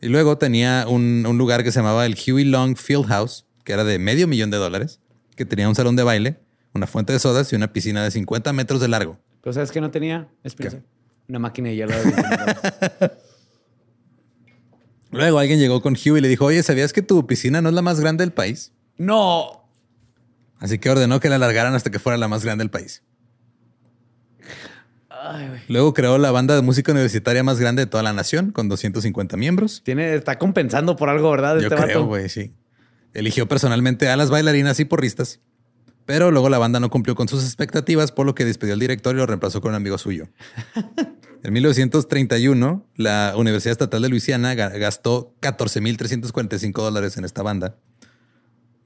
Y luego tenía un, un lugar que se llamaba el Huey Long Field House, que era de medio millón de dólares, que tenía un salón de baile, una fuente de sodas y una piscina de 50 metros de largo. Pero ¿sabes qué no tenía? Espérense. Una máquina de hielo. de 20 dólares. Luego alguien llegó con Huey y le dijo, oye, ¿sabías que tu piscina no es la más grande del país? No. Así que ordenó que la alargaran hasta que fuera la más grande del país. Ay. Luego creó la banda de música universitaria más grande de toda la nación, con 250 miembros. Tiene, está compensando por algo, ¿verdad? Yo este creo, güey, sí. Eligió personalmente a las bailarinas y porristas. Pero luego la banda no cumplió con sus expectativas, por lo que despidió al director y lo reemplazó con un amigo suyo. En 1931, la Universidad Estatal de Luisiana ga- gastó 14.345 dólares en esta banda,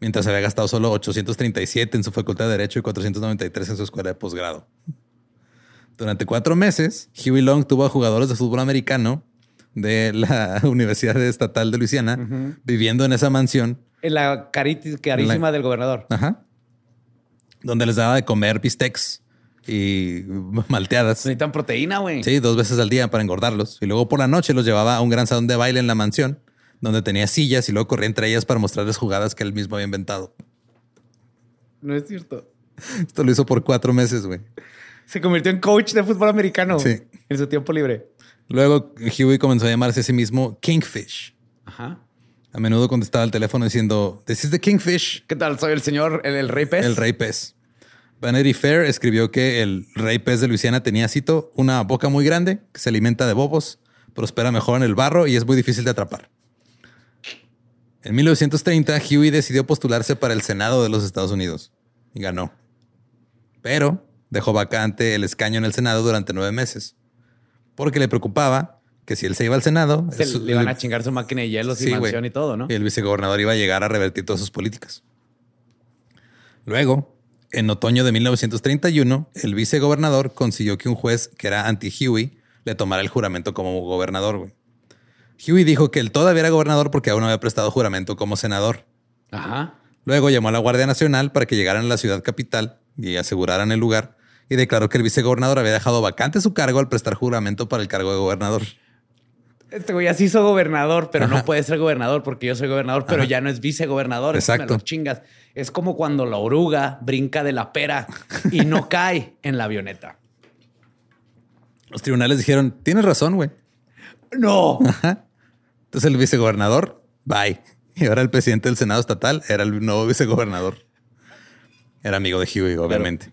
mientras había gastado solo 837 en su facultad de Derecho y 493 en su escuela de posgrado. Durante cuatro meses, Huey Long tuvo a jugadores de fútbol americano de la Universidad Estatal de Luisiana viviendo en esa mansión, En la carísima La- del gobernador. ajá, donde les daba de comer bistecs y malteadas. Necesitan proteína, güey. Sí, dos veces al día para engordarlos. Y luego por la noche los llevaba a un gran salón de baile en la mansión, donde tenía sillas y luego corría entre ellas para mostrarles jugadas que él mismo había inventado. No es cierto. Esto lo hizo por cuatro meses, güey. Se convirtió en coach de fútbol americano. Sí. En su tiempo libre. Luego Huey comenzó a llamarse a sí mismo Kingfish. Ajá. A menudo contestaba el teléfono diciendo, This is the Kingfish, ¿Qué tal? Soy el señor, el, el rey pez. el rey pez. Vanity Fair escribió que el rey pez de Luisiana tenía, cito, una boca muy grande, que se alimenta de bobos, prospera mejor en el barro y es muy difícil de atrapar. En 1930, Huey decidió postularse para el Senado de los Estados Unidos y ganó. Pero dejó vacante el escaño en el Senado durante nueve meses, porque le preocupaba que si él se iba al Senado, Se eso- le iban a chingar su máquina de hielo Sí, güey. mansión y todo, ¿no? y el vicegobernador iba a llegar a revertir todas sus políticas. Luego, en otoño de 1931, el vicegobernador consiguió que un juez que era anti-Huey le tomara el juramento como gobernador. güey. Huey dijo que él todavía era gobernador porque aún no había prestado juramento como senador. Ajá. Luego llamó a la Guardia Nacional para que llegaran a la ciudad capital y aseguraran el lugar y declaró que el vicegobernador había dejado vacante su cargo al prestar juramento para el cargo de gobernador. Este güey así hizo gobernador, pero Ajá. no puede ser gobernador porque yo soy gobernador, pero Ajá. ya no es vicegobernador. Exacto. Me lo chingas. Es como cuando la oruga brinca de la pera y no cae en la avioneta. Los tribunales dijeron, tienes razón, güey. No. Ajá. Entonces el vicegobernador, bye. Y ahora el presidente del Senado estatal era el nuevo vicegobernador. Era amigo de Huey, obviamente.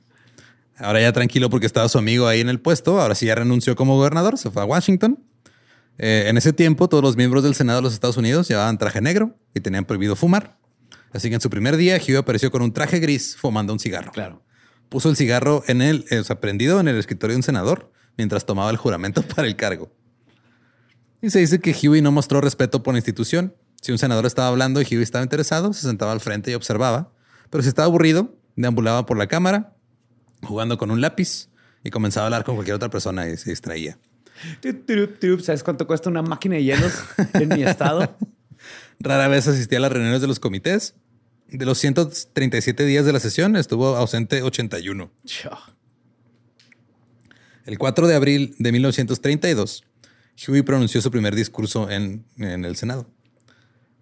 Ahora ya tranquilo porque estaba su amigo ahí en el puesto. Ahora sí ya renunció como gobernador, se fue a Washington. Eh, en ese tiempo, todos los miembros del Senado de los Estados Unidos llevaban traje negro y tenían prohibido fumar. Así que en su primer día, Huey apareció con un traje gris fumando un cigarro. Claro. Puso el cigarro en el, eh, o sea, prendido en el escritorio de un senador mientras tomaba el juramento para el cargo. Y se dice que Huey no mostró respeto por la institución. Si un senador estaba hablando y Huey estaba interesado, se sentaba al frente y observaba. Pero si estaba aburrido, deambulaba por la cámara, jugando con un lápiz y comenzaba a hablar con cualquier otra persona y se distraía. ¿Sabes cuánto cuesta una máquina de hielos en mi estado? Rara vez asistía a las reuniones de los comités. De los 137 días de la sesión, estuvo ausente 81. Chao. El 4 de abril de 1932, Huey pronunció su primer discurso en, en el Senado.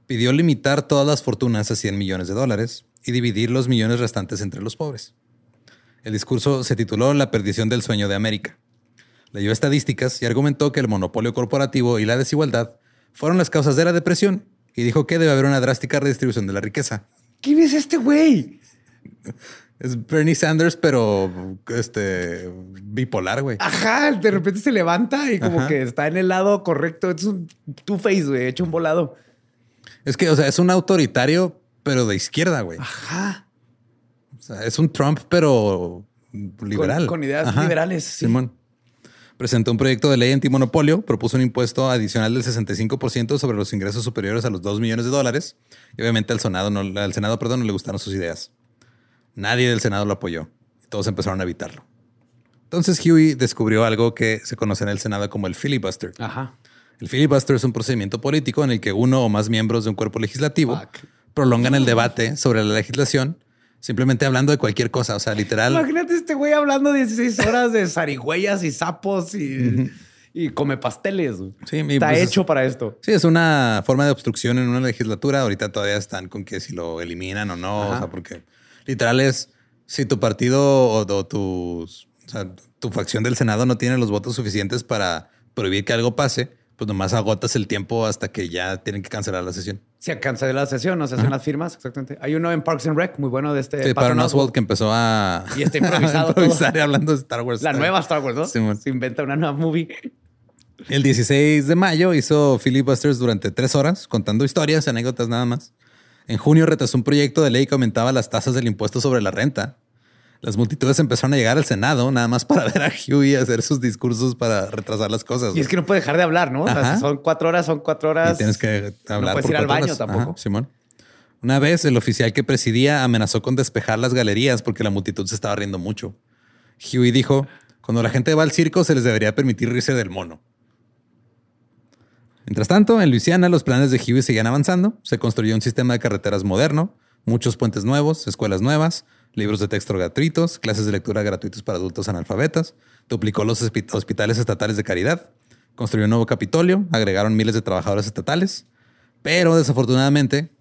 Pidió limitar todas las fortunas a 100 millones de dólares y dividir los millones restantes entre los pobres. El discurso se tituló La perdición del sueño de América. Leyó estadísticas y argumentó que el monopolio corporativo y la desigualdad fueron las causas de la depresión y dijo que debe haber una drástica redistribución de la riqueza. ¿Quién es este güey? Es Bernie Sanders, pero este bipolar, güey. Ajá, de repente se levanta y como Ajá. que está en el lado correcto. Es un two-face, güey, hecho un volado. Es que, o sea, es un autoritario, pero de izquierda, güey. Ajá. O sea, es un Trump, pero liberal. con ideas liberales, sí. Simón. Presentó un proyecto de ley antimonopolio, propuso un impuesto adicional del 65% sobre los ingresos superiores a los 2 millones de dólares. Y obviamente al Senado, no, al Senado perdón, no le gustaron sus ideas. Nadie del Senado lo apoyó. Y todos empezaron a evitarlo. Entonces Huey descubrió algo que se conoce en el Senado como el filibuster. Ajá. El filibuster es un procedimiento político en el que uno o más miembros de un cuerpo legislativo Fuck. prolongan el debate sobre la legislación simplemente hablando de cualquier cosa. O sea, literal. Imagínate este güey hablando 16 horas de zarigüeyas y sapos y, y come pasteles. Sí, Está pues es- hecho para esto. Sí, es una forma de obstrucción en una legislatura. Ahorita todavía están con que si lo eliminan o no. Ajá. O sea, porque literal es si tu partido o, o tus, o sea, tu facción del Senado no tiene los votos suficientes para prohibir que algo pase, pues nomás agotas el tiempo hasta que ya tienen que cancelar la sesión. Se canceló la sesión, no se hacen las firmas, exactamente. Hay uno en Parks and Rec, muy bueno de este. Sí, Patton. Oswalt que empezó a, Y está improvisado improvisar y hablando de Star Wars. La nueva Star Wars, ¿no? Se inventa una nueva movie. El 16 de mayo hizo filibusters durante tres horas, contando historias, anécdotas nada más. En junio retrasó un proyecto de ley que aumentaba las tasas del impuesto sobre la renta. Las multitudes empezaron a llegar al Senado nada más para ver a Huey hacer sus discursos para retrasar las cosas. Y es que no puede dejar de hablar, ¿no? O sea, si son cuatro horas, son cuatro horas. Y tienes que hablar puedes por ir al baño horas. tampoco. Ajá, Simón. Una vez el oficial que presidía amenazó con despejar las galerías porque la multitud se estaba riendo mucho. Huey dijo, cuando la gente va al circo se les debería permitir reírse del mono. Mientras tanto, en Luisiana los planes de Huey seguían avanzando. Se construyó un sistema de carreteras moderno, muchos puentes nuevos, escuelas nuevas, libros de texto gratuitos, clases de lectura gratuitos para adultos analfabetas, duplicó los hospi- hospitales estatales de caridad, construyó un nuevo Capitolio, agregaron miles de trabajadores estatales, pero desafortunadamente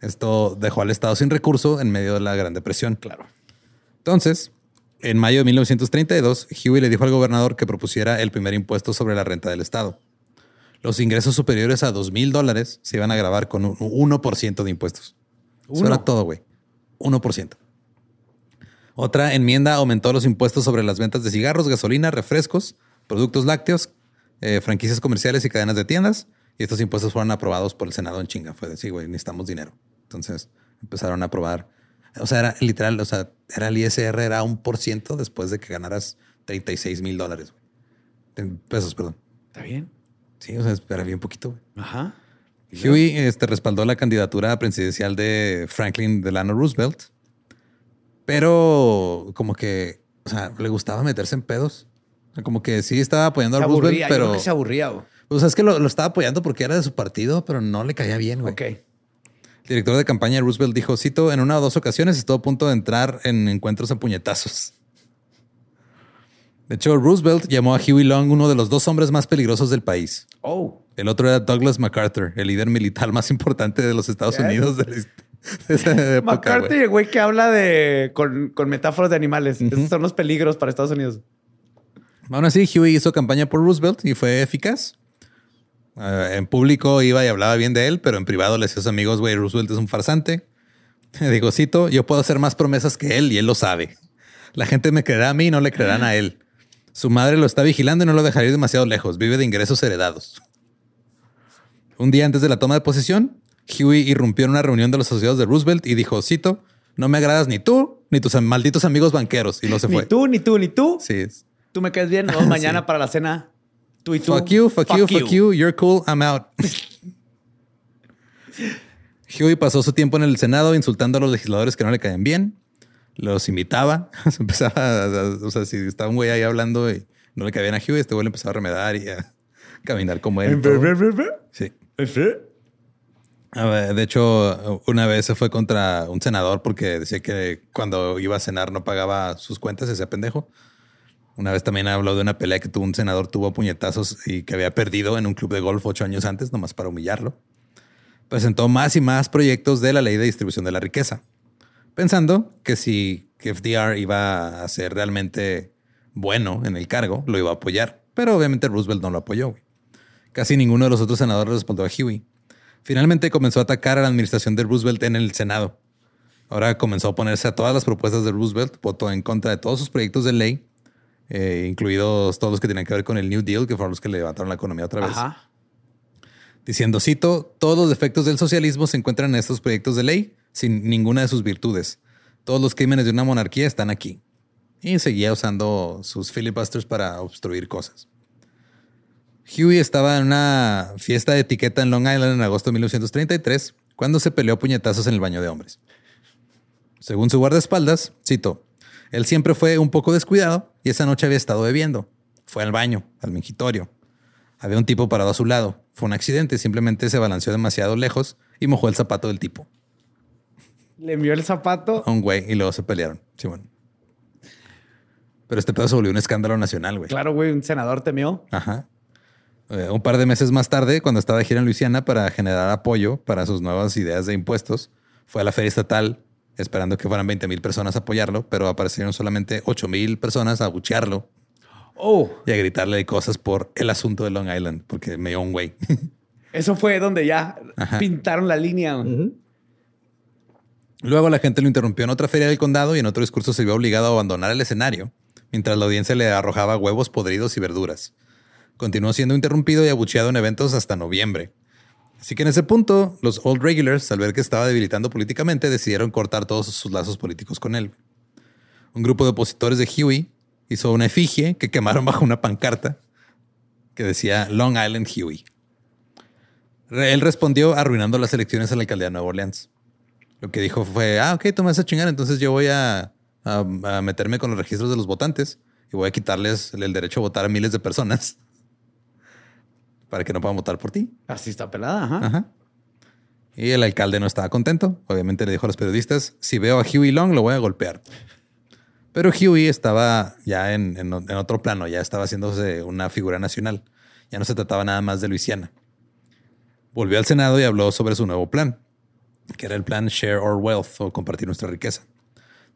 esto dejó al Estado sin recurso en medio de la Gran Depresión. Claro. Entonces, en mayo de 1932, Huey le dijo al gobernador que propusiera el primer impuesto sobre la renta del Estado. Los ingresos superiores a 2 mil dólares se iban a grabar con un 1% de impuestos. Eso Uno. era todo, güey. 1%. Otra enmienda aumentó los impuestos sobre las ventas de cigarros, gasolina, refrescos, productos lácteos, eh, franquicias comerciales y cadenas de tiendas Y estos impuestos fueron aprobados por el Senado en chinga. Fue decir, güey, necesitamos dinero. Entonces empezaron a aprobar. O sea, era literal, o sea, era el ISR, era un por ciento después de que ganaras 36 mil dólares. Pesos, perdón. Está bien. Sí, o sea, era bien poquito. Güey. Ajá. Huey este, respaldó la candidatura presidencial de Franklin Delano Roosevelt, pero como que, o sea, le gustaba meterse en pedos. Como que sí estaba apoyando a Roosevelt, aburría, yo pero. creo que se aburría. güey. O sea, es que lo, lo estaba apoyando porque era de su partido, pero no le caía bien, güey. Ok. El director de campaña Roosevelt dijo, cito, en una o dos ocasiones estuvo a punto de entrar en encuentros a puñetazos. De hecho, Roosevelt llamó a Huey Long uno de los dos hombres más peligrosos del país. Oh. El otro era Douglas MacArthur, el líder militar más importante de los Estados. Unidos de, la hist- de esa época. McCarthy, güey. el güey que habla de con, con metáforas de animales. Esos son los peligros para Estados Unidos. Aún así, Huey hizo campaña por Roosevelt y fue eficaz. Eh, en público iba y hablaba bien de él, pero en privado le decía a sus amigos, güey, Roosevelt es un farsante. Digo, cito, yo puedo hacer más promesas que él y él lo sabe. La gente me creerá a mí y no le creerán a él. Su madre lo está vigilando y no lo dejará ir demasiado lejos. Vive de ingresos heredados. Un día antes de la toma de posesión, Huey irrumpió en una reunión de los asociados de Roosevelt y dijo, cito, no me agradas ni tú ni tus malditos amigos banqueros. Y no se Ni fue. tú, ni tú, ni tú. Sí. Tú me caes bien. Nos mañana para la cena. Tú y tú. Fuck you, fuck, you, fuck you. You're cool, I'm out. Huey pasó su tiempo en el Senado insultando a los legisladores que no le caían bien. Los invitaba. Se empezaba, a- o sea, si estaba un güey ahí hablando y no le caía bien a Huey, este güey le empezaba a remedar y a caminar como él. todo. Sí. A ver, de hecho, una vez se fue contra un senador porque decía que cuando iba a cenar no pagaba sus cuentas, ese pendejo. Una vez también habló de una pelea que tuvo un senador, tuvo puñetazos y que había perdido en un club de golf ocho años antes, nomás para humillarlo. Presentó más y más proyectos de la ley de distribución de la riqueza, pensando que si FDR iba a ser realmente bueno en el cargo, lo iba a apoyar. Pero obviamente Roosevelt no lo apoyó. güey. Casi ninguno de los otros senadores respaldó a Huey. Finalmente comenzó a atacar a la administración de Roosevelt en el Senado. Ahora comenzó a oponerse a todas las propuestas de Roosevelt, votó en contra de todos sus proyectos de ley, eh, incluidos todos los que tenían que ver con el New Deal, que fueron los que levantaron la economía otra vez. Ajá. Diciendo, cito, todos los defectos del socialismo se encuentran en estos proyectos de ley sin ninguna de sus virtudes. Todos los crímenes de una monarquía están aquí. Y seguía usando sus filibusters para obstruir cosas. Huey estaba en una fiesta de etiqueta en Long Island en agosto de 1933 cuando se peleó a puñetazos en el baño de hombres. Según su guardaespaldas, cito, él siempre fue un poco descuidado y esa noche había estado bebiendo. Fue al baño, al mingitorio. Había un tipo parado a su lado. Fue un accidente, simplemente se balanceó demasiado lejos y mojó el zapato del tipo. Le envió el zapato. A un güey y luego se pelearon. Sí, bueno. Pero este pedo se volvió un escándalo nacional, güey. Claro, güey, un senador temió. Ajá. Eh, un par de meses más tarde, cuando estaba de gira en Luisiana para generar apoyo para sus nuevas ideas de impuestos, fue a la feria estatal esperando que fueran 20 mil personas a apoyarlo, pero aparecieron solamente 8 mil personas a abuchearlo Oh, y a gritarle cosas por el asunto de Long Island, porque me dio un güey. eso fue donde ya Ajá. pintaron la línea. Luego la gente lo interrumpió en otra feria del condado y en otro discurso se vio obligado a abandonar el escenario, mientras la audiencia le arrojaba huevos podridos y verduras. Continuó siendo interrumpido y abucheado en eventos hasta noviembre. Así que en ese punto, los Old Regulars, al ver que estaba debilitando políticamente, decidieron cortar todos sus lazos políticos con él. Un grupo de opositores de Huey hizo una efigie que quemaron bajo una pancarta que decía Long Island Huey. Él respondió arruinando las elecciones a la alcaldía de Nueva Orleans. Lo que dijo fue, ah, ok, tú me vas a chingar, entonces yo voy a, a- a meterme con los registros de los votantes y voy a quitarles el derecho a votar a miles de personas para que no puedan votar por ti. Así está pelada. Ajá. Ajá. Y el alcalde no estaba contento. Obviamente le dijo a los periodistas, si veo a Huey Long, lo voy a golpear. Pero Huey estaba ya en, en- en otro plano, ya estaba haciéndose una figura nacional. Ya no se trataba nada más de Luisiana. Volvió al Senado y habló sobre su nuevo plan, que era el plan Share Our Wealth o compartir nuestra riqueza.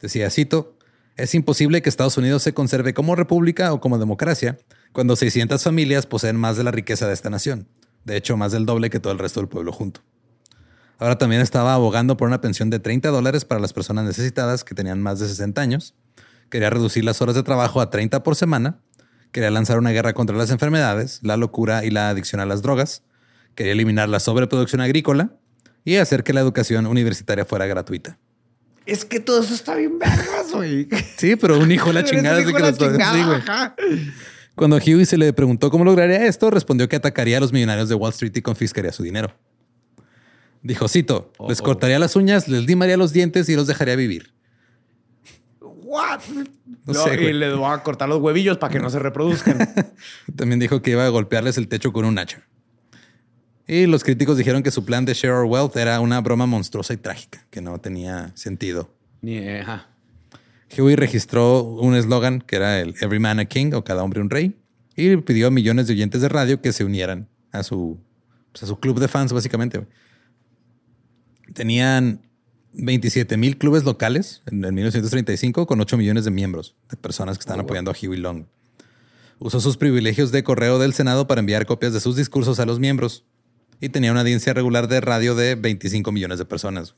Decía, cito, es imposible que Estados Unidos se conserve como república o como democracia cuando 600 familias poseen más de la riqueza de esta nación. De hecho, más del doble que todo el resto del pueblo junto. Ahora también estaba abogando por una pensión de 30 dólares para las personas necesitadas que tenían más de 60 años. Quería reducir las horas de trabajo a 30 por semana. Quería lanzar una guerra contra las enfermedades, la locura y la adicción a las drogas. Quería eliminar la sobreproducción agrícola y hacer que la educación universitaria fuera gratuita. Es que todo eso está bien vergas, güey. Sí, pero un hijo la chingada. hijo que de lo- la chingada, sí, güey. ajá. Cuando Huey se le preguntó cómo lograría esto, respondió que atacaría a los millonarios de Wall Street y confiscaría su dinero. Dijo, cito, les Oh, oh. cortaría las uñas, les limaría los dientes y los dejaría vivir. What? No No, sé, y güey. le voy a cortar los huevillos para que no se reproduzcan. También dijo que iba a golpearles el techo con un hacha. Y los críticos dijeron que su plan de share our wealth era una broma monstruosa y trágica, que no tenía sentido. Ni, ajá. Huey registró un eslogan que era el Every Man a King o Cada hombre un rey y pidió a millones de oyentes de radio que se unieran a su, pues, a su club de fans, básicamente. Tenían 27 mil clubes locales en, en 1935 con 8 millones de miembros, de personas que estaban apoyando a Huey Long. Usó sus privilegios de correo del Senado para enviar copias de sus discursos a los miembros y tenía una audiencia regular de radio de 25 millones de personas.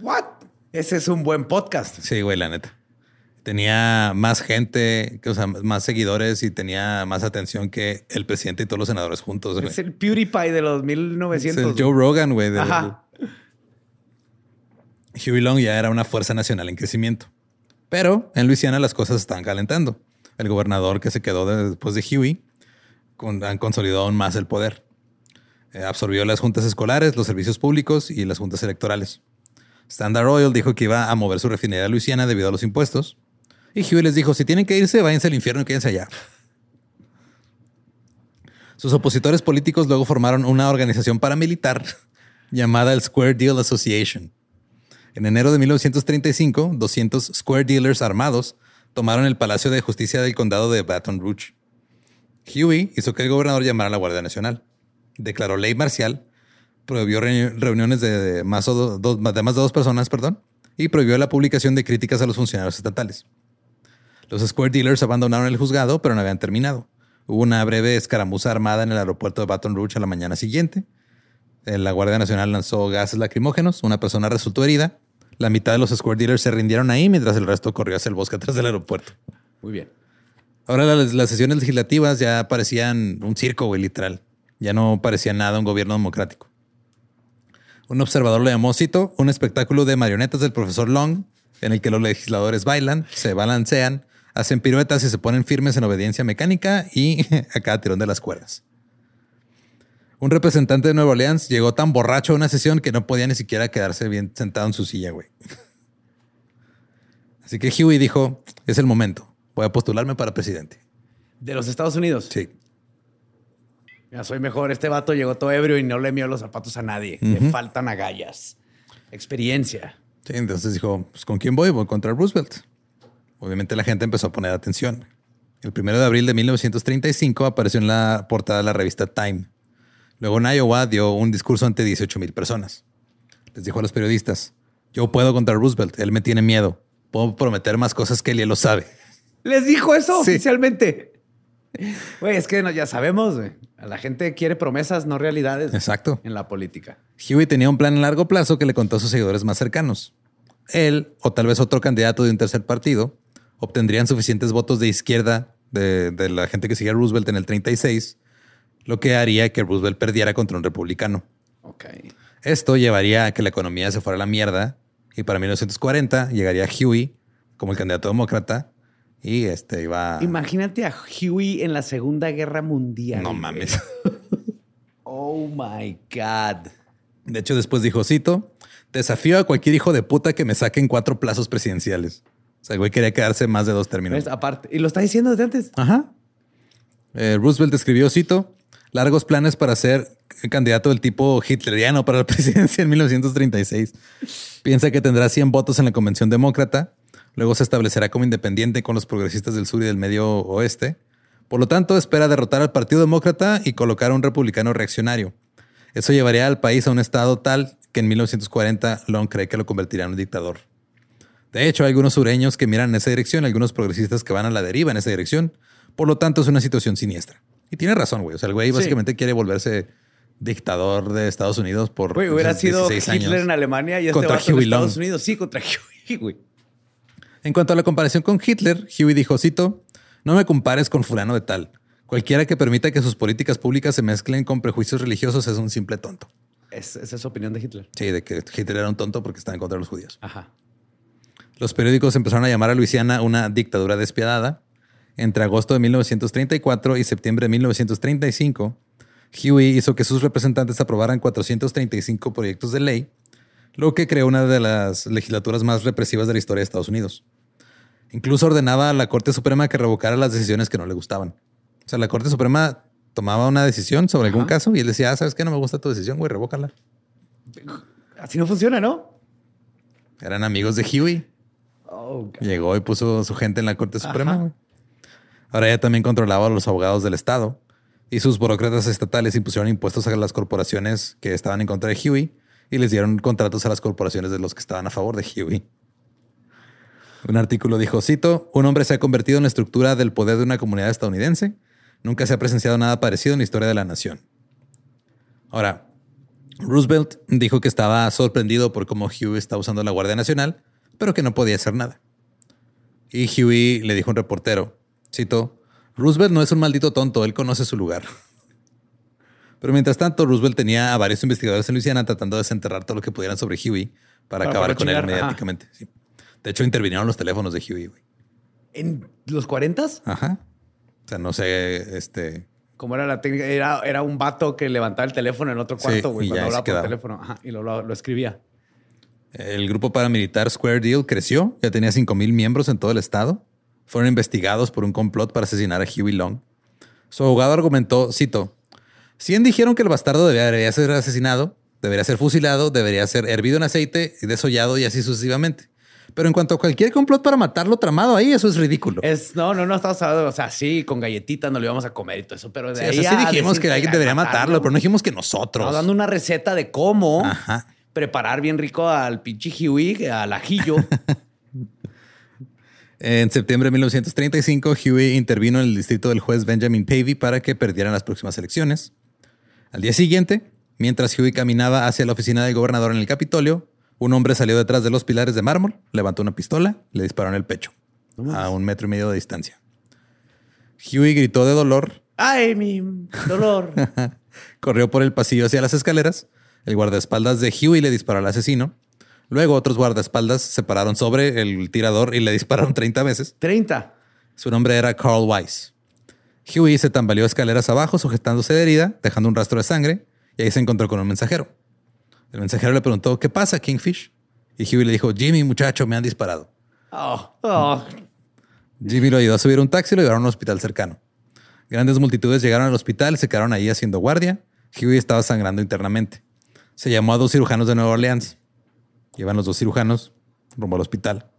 What? Ese es un buen podcast. Sí, güey, la neta. Tenía más gente, que, o sea, más seguidores y tenía más atención que el presidente y todos los senadores juntos. güey. Es el PewDiePie de los Es 1900. el Joe Rogan, güey. de- Ajá. Huey Long ya era una fuerza nacional en crecimiento. Pero en Luisiana las cosas estaban calentando. El gobernador que se quedó de- después de Huey con- han consolidado aún más el poder. Eh, absorbió las juntas escolares, los servicios públicos y las juntas electorales. Standard Oil dijo que iba a mover su refinería a Luisiana debido a los impuestos. Y Huey les dijo, si tienen que irse, váyanse al infierno y quédense allá. Sus opositores políticos luego formaron una organización paramilitar llamada el Square Deal Association. En enero de 1935, 200 Square Dealers armados tomaron el Palacio de Justicia del Condado de Baton Rouge. Huey hizo que el gobernador llamara a la Guardia Nacional, declaró ley marcial, prohibió reuni- reuniones de, de más, o do- dos- de más de dos personas, perdón, y prohibió la publicación de críticas a los funcionarios estatales. Los Square Dealers abandonaron el juzgado, pero no habían terminado. Hubo una breve escaramuza armada en el aeropuerto de Baton Rouge a la mañana siguiente. Eh, La Guardia Nacional lanzó gases lacrimógenos, una persona resultó herida. La mitad de los Square Dealers se rindieron ahí, mientras el resto corrió hacia el bosque atrás del aeropuerto. Muy bien. Ahora las, las sesiones legislativas ya parecían un circo, güey, literal. Ya no parecía nada un gobierno democrático. Un observador lo llamó, cito, un espectáculo de marionetas del profesor Long, en el que los legisladores bailan, se balancean, hacen piruetas y se ponen firmes en obediencia mecánica y a cada tirón de las cuerdas. Un representante de Nueva Orleans llegó tan borracho a una sesión que no podía ni siquiera quedarse bien sentado en su silla, güey. Así que Huey dijo, es el momento, voy a postularme para presidente. De los Estados Unidos. Sí. Ya soy mejor. Este vato llegó todo ebrio y no le mió los zapatos a nadie. Le faltan agallas. Experiencia. Sí, entonces dijo, pues ¿con quién voy? Voy contra Roosevelt. Obviamente la gente empezó a poner atención. El primero de abril de 1935 apareció en la portada de la revista Time. Luego en Iowa dio un discurso ante 18 mil personas. Les dijo a los periodistas, yo puedo contra Roosevelt, él me tiene miedo. Puedo prometer más cosas que él ya lo sabe. ¿Les dijo eso Sí. oficialmente? Güey, es que no, ya sabemos, güey. La gente quiere promesas, no realidades. Exacto. En la política. Huey tenía un plan a largo plazo que le contó a sus seguidores más cercanos. Él, o tal vez otro candidato de un tercer partido, obtendrían suficientes votos de izquierda de, de la gente que seguía a Roosevelt en el 36, lo que haría que Roosevelt perdiera contra un republicano. Ok. Esto llevaría a que la economía se fuera a la mierda y para 1940 llegaría Huey como el candidato demócrata y este iba... Imagínate a Huey en la Segunda Guerra Mundial. No mames. Oh my God. De hecho, después dijo, cito, desafío a cualquier hijo de puta que me saquen cuatro plazos presidenciales. O sea, el güey quería quedarse más de dos términos. Aparte, y lo está diciendo desde antes. Ajá. Eh, Roosevelt escribió, cito, largos planes para ser candidato del tipo hitleriano para la presidencia en 1936. Piensa que tendrá 100 votos en la convención demócrata. Luego se establecerá como independiente con los progresistas del sur y del medio oeste. Por lo tanto, espera derrotar al Partido Demócrata y colocar a un republicano reaccionario. Eso llevaría al país a un estado tal que en 1940 Long cree que lo convertirá en un dictador. De hecho, hay algunos sureños que miran en esa dirección, algunos progresistas que van a la deriva en esa dirección. Por lo tanto, es una situación siniestra. Y tiene razón, güey. O sea, el güey Sí. básicamente quiere volverse dictador de Estados Unidos por Güey, hubiera sido 16 Hitler en Alemania y este Contra en Huey Estados. Unidos. Sí, contra Huey, güey. En cuanto a la comparación con Hitler, Huey dijo, cito, no me compares con fulano de tal. Cualquiera que permita que sus políticas públicas se mezclen con prejuicios religiosos es un simple tonto. Es- esa es su opinión de Hitler. Sí, de que Hitler era un tonto porque estaba en contra de los judíos. Ajá. Los periódicos empezaron a llamar a Luisiana una dictadura despiadada. Entre agosto de 1934 y septiembre de 1935, Huey hizo que sus representantes aprobaran 435 proyectos de ley, lo que creó una de las legislaturas más represivas de la historia de Estados Unidos. Incluso ordenaba a la Corte Suprema que revocara las decisiones que no le gustaban. O sea, la Corte Suprema tomaba una decisión sobre algún Ajá. caso y él decía, ah, ¿sabes qué? No me gusta tu decisión, güey, revócala. Así no funciona, ¿no? Eran amigos de Huey. Oh. Llegó y puso su gente en la Corte Suprema. Güey. Ahora ella también controlaba a los abogados del Estado y sus burócratas estatales impusieron impuestos a las corporaciones que estaban en contra de Huey y les dieron contratos a las corporaciones de los que estaban a favor de Huey. Un artículo dijo, cito, un hombre se ha convertido en la estructura del poder de una comunidad estadounidense. Nunca se ha presenciado nada parecido en la historia de la nación. Ahora, Roosevelt dijo que estaba sorprendido por cómo Huey estaba usando la Guardia Nacional, pero que no podía hacer nada. Y Huey le dijo a un reportero, cito, Roosevelt no es un maldito tonto, él conoce su lugar. Pero mientras tanto, Roosevelt tenía a varios investigadores en Luisiana tratando de desenterrar todo lo que pudieran sobre Huey para, Para acabar con él mediáticamente. sí. De hecho, intervinieron los teléfonos de Huey. güey. ¿En los 40 Ajá. O sea, no sé, este... Como era la técnica, era, era un vato que levantaba el teléfono en otro cuarto, güey, cuando hablaba por teléfono. Ajá, y lo, lo- lo escribía. El grupo paramilitar Square Deal creció, ya tenía 5.000 miembros en todo el estado. Fueron investigados por un complot para asesinar a Huey Long. Su abogado argumentó, cito, 100 dijeron que el bastardo debería ser asesinado, debería ser fusilado, debería ser hervido en aceite y desollado y así sucesivamente. Pero en cuanto a cualquier complot para matarlo tramado ahí, eso es ridículo. Es, no, no, no, estamos hablando, o sea, sí, con galletitas nos lo íbamos a comer y todo eso, pero de Sí, o ahí sea, sí dijimos que alguien debería matarlo, pero no dijimos que nosotros. Estamos dando una receta de cómo Ajá. preparar bien rico al pinche Huey, al ajillo. En septiembre de 1935, Huey intervino en el distrito del juez Benjamin Pavey para que perdieran las próximas elecciones. Al día siguiente, mientras Huey caminaba hacia la oficina del gobernador en el Capitolio, un hombre salió detrás de los pilares de mármol, levantó una pistola y le disparó en el pecho, a un metro y medio de distancia. Huey gritó de dolor, Ay, mi dolor. corrió por el pasillo hacia las escaleras. El guardaespaldas de Huey le disparó al asesino. Luego otros guardaespaldas se pararon sobre el tirador y le dispararon 30 veces. 30. Su nombre era Carl Weiss. Huey se tambaleó escaleras abajo sujetándose de herida, dejando un rastro de sangre, y ahí se encontró con un mensajero. El mensajero le preguntó, ¿qué pasa, Kingfish? Y Huey le dijo, Jimmy, muchacho, me han disparado. Oh, oh. Jimmy lo ayudó a subir un taxi y lo llevaron a un hospital cercano. Grandes multitudes llegaron al hospital se quedaron ahí haciendo guardia. Huey estaba sangrando internamente. Se llamó a dos cirujanos de Nueva Orleans. Llevan los dos cirujanos rumbo al hospital.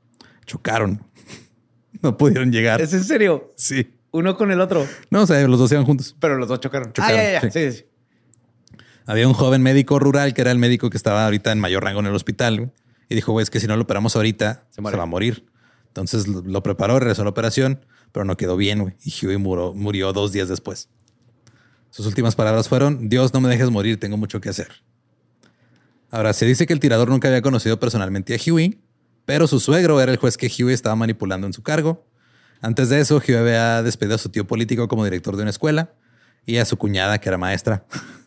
Chocaron. No pudieron llegar. ¿Es en serio? Sí. Uno con el otro. No, o sea, los dos iban juntos. Pero los dos chocaron. Chocaron, ah, ya, ya, ya. sí. Sí, sí. Había un joven médico rural que era el médico que estaba ahorita en mayor rango en el hospital y dijo, güey, es que si no lo operamos ahorita, Se se, va a morir. Entonces lo, lo preparó, regresó a la operación, pero no quedó bien, güey. Y Huey murió, murió dos días después. Sus últimas palabras fueron, Dios, no me dejes morir, tengo mucho que hacer. Ahora, se dice que el tirador nunca había conocido personalmente a Huey, pero su suegro era el juez que Huey estaba manipulando en su cargo. Antes de eso, Huey había despedido a su tío político como director de una escuela y a su cuñada, que era maestra.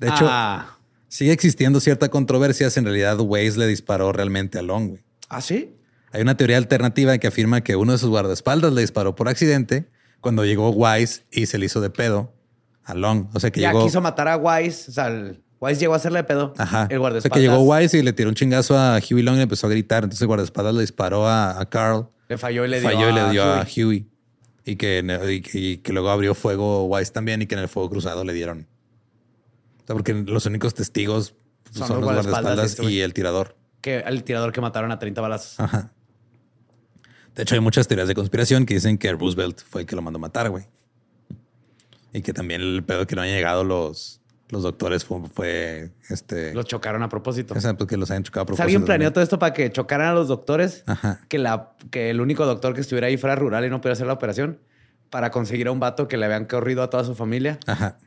De hecho, Ah, sigue existiendo cierta controversia si en realidad Weiss le disparó realmente a Long. güey. ¿Ah, sí? Hay una teoría alternativa que afirma que uno de sus guardaespaldas le disparó por accidente cuando llegó Weiss y se le hizo de pedo a Long. O sea que ya llegó. quiso matar a Wise. O sea, el Wise llegó a hacerle de pedo. Ajá. El O sea guardaespaldas. que llegó Weiss y le tiró un chingazo a Huey Long y le empezó a gritar. Entonces el guardaespaldas le disparó a, a Carl. Le falló y le dio falló y le dio a Huey. Huey. Y que, y que- y que luego abrió fuego Weiss también y que en el fuego cruzado le dieron. Sea, porque los únicos testigos Son son, los guardaespaldas y este y el tirador. Que el tirador que mataron a 30 balazos. Ajá. De hecho, hay muchas teorías de conspiración que dicen que Roosevelt fue el que lo mandó a matar, güey. Y que también el pedo que no han llegado los, los doctores fue, fue, este. Los chocaron a propósito. o sea, pues que los hayan chocado a O sea, alguien propósito planeó todo esto para que chocaran a los doctores. Ajá. Que, la, que el único doctor que estuviera ahí fuera rural y no pudiera hacer la operación. Para conseguir a un vato que le habían corrido a toda su familia. Ajá.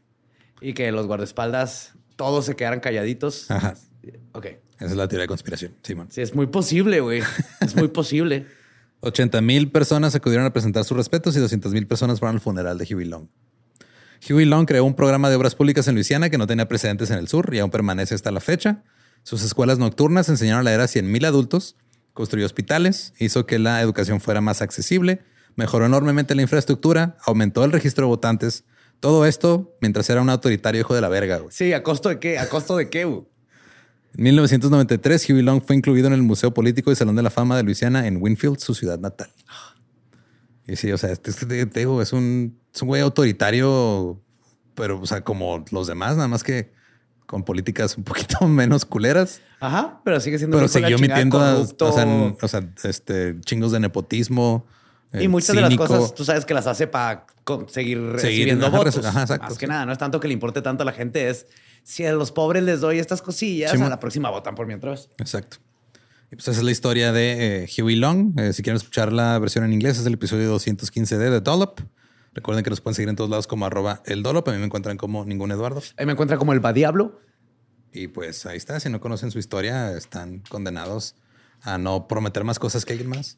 Y que los guardaespaldas todos se quedaran calladitos. Ajá. Ok. Esa es la teoría de conspiración, Simón. Sí, es muy posible, güey. Es muy posible. 80 mil personas acudieron a presentar sus respetos y 200 mil personas fueron al funeral de Huey Long. Huey Long creó un programa de obras públicas en Luisiana que no tenía precedentes en el sur y aún permanece hasta la fecha. Sus escuelas nocturnas enseñaron a leer a 100 mil adultos, construyó hospitales, hizo que la educación fuera más accesible, mejoró enormemente la infraestructura, aumentó el registro de votantes. Todo esto mientras era un autoritario hijo de la verga. güey. Sí, ¿a costo de qué? ¿A costo de qué? güey? En 1993, Huey Long fue incluido en el Museo Político y Salón de la Fama de Luisiana en Winfield, su ciudad natal. Y sí, o sea, te digo, es un, es un güey autoritario, pero, o sea, como los demás, nada más que con políticas un poquito menos culeras. Ajá, pero sigue siendo Pero siguió metiendo o sea, o sea, este, chingos de nepotismo. Y muchas de las cosas tú sabes que las hace para seguir recibiendo Seguir, votos. ajá, exacto, Más que sí. nada, no es tanto que le importe tanto a la gente, es si a los pobres les doy estas cosillas, Sí, a la próxima votan por mí otra vez. Exacto. Y pues esa es la historia de eh, Huey Long. Eh, si quieren escuchar la versión en inglés, es el episodio 215D de Dollop. Recuerden que nos pueden seguir en todos lados como arroba el Dollop. A mí me encuentran como ningún Eduardo. Ahí me encuentra como el va diablo. Y pues ahí está. Si no conocen su historia, están condenados a no prometer más cosas que alguien más.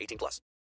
18 plus.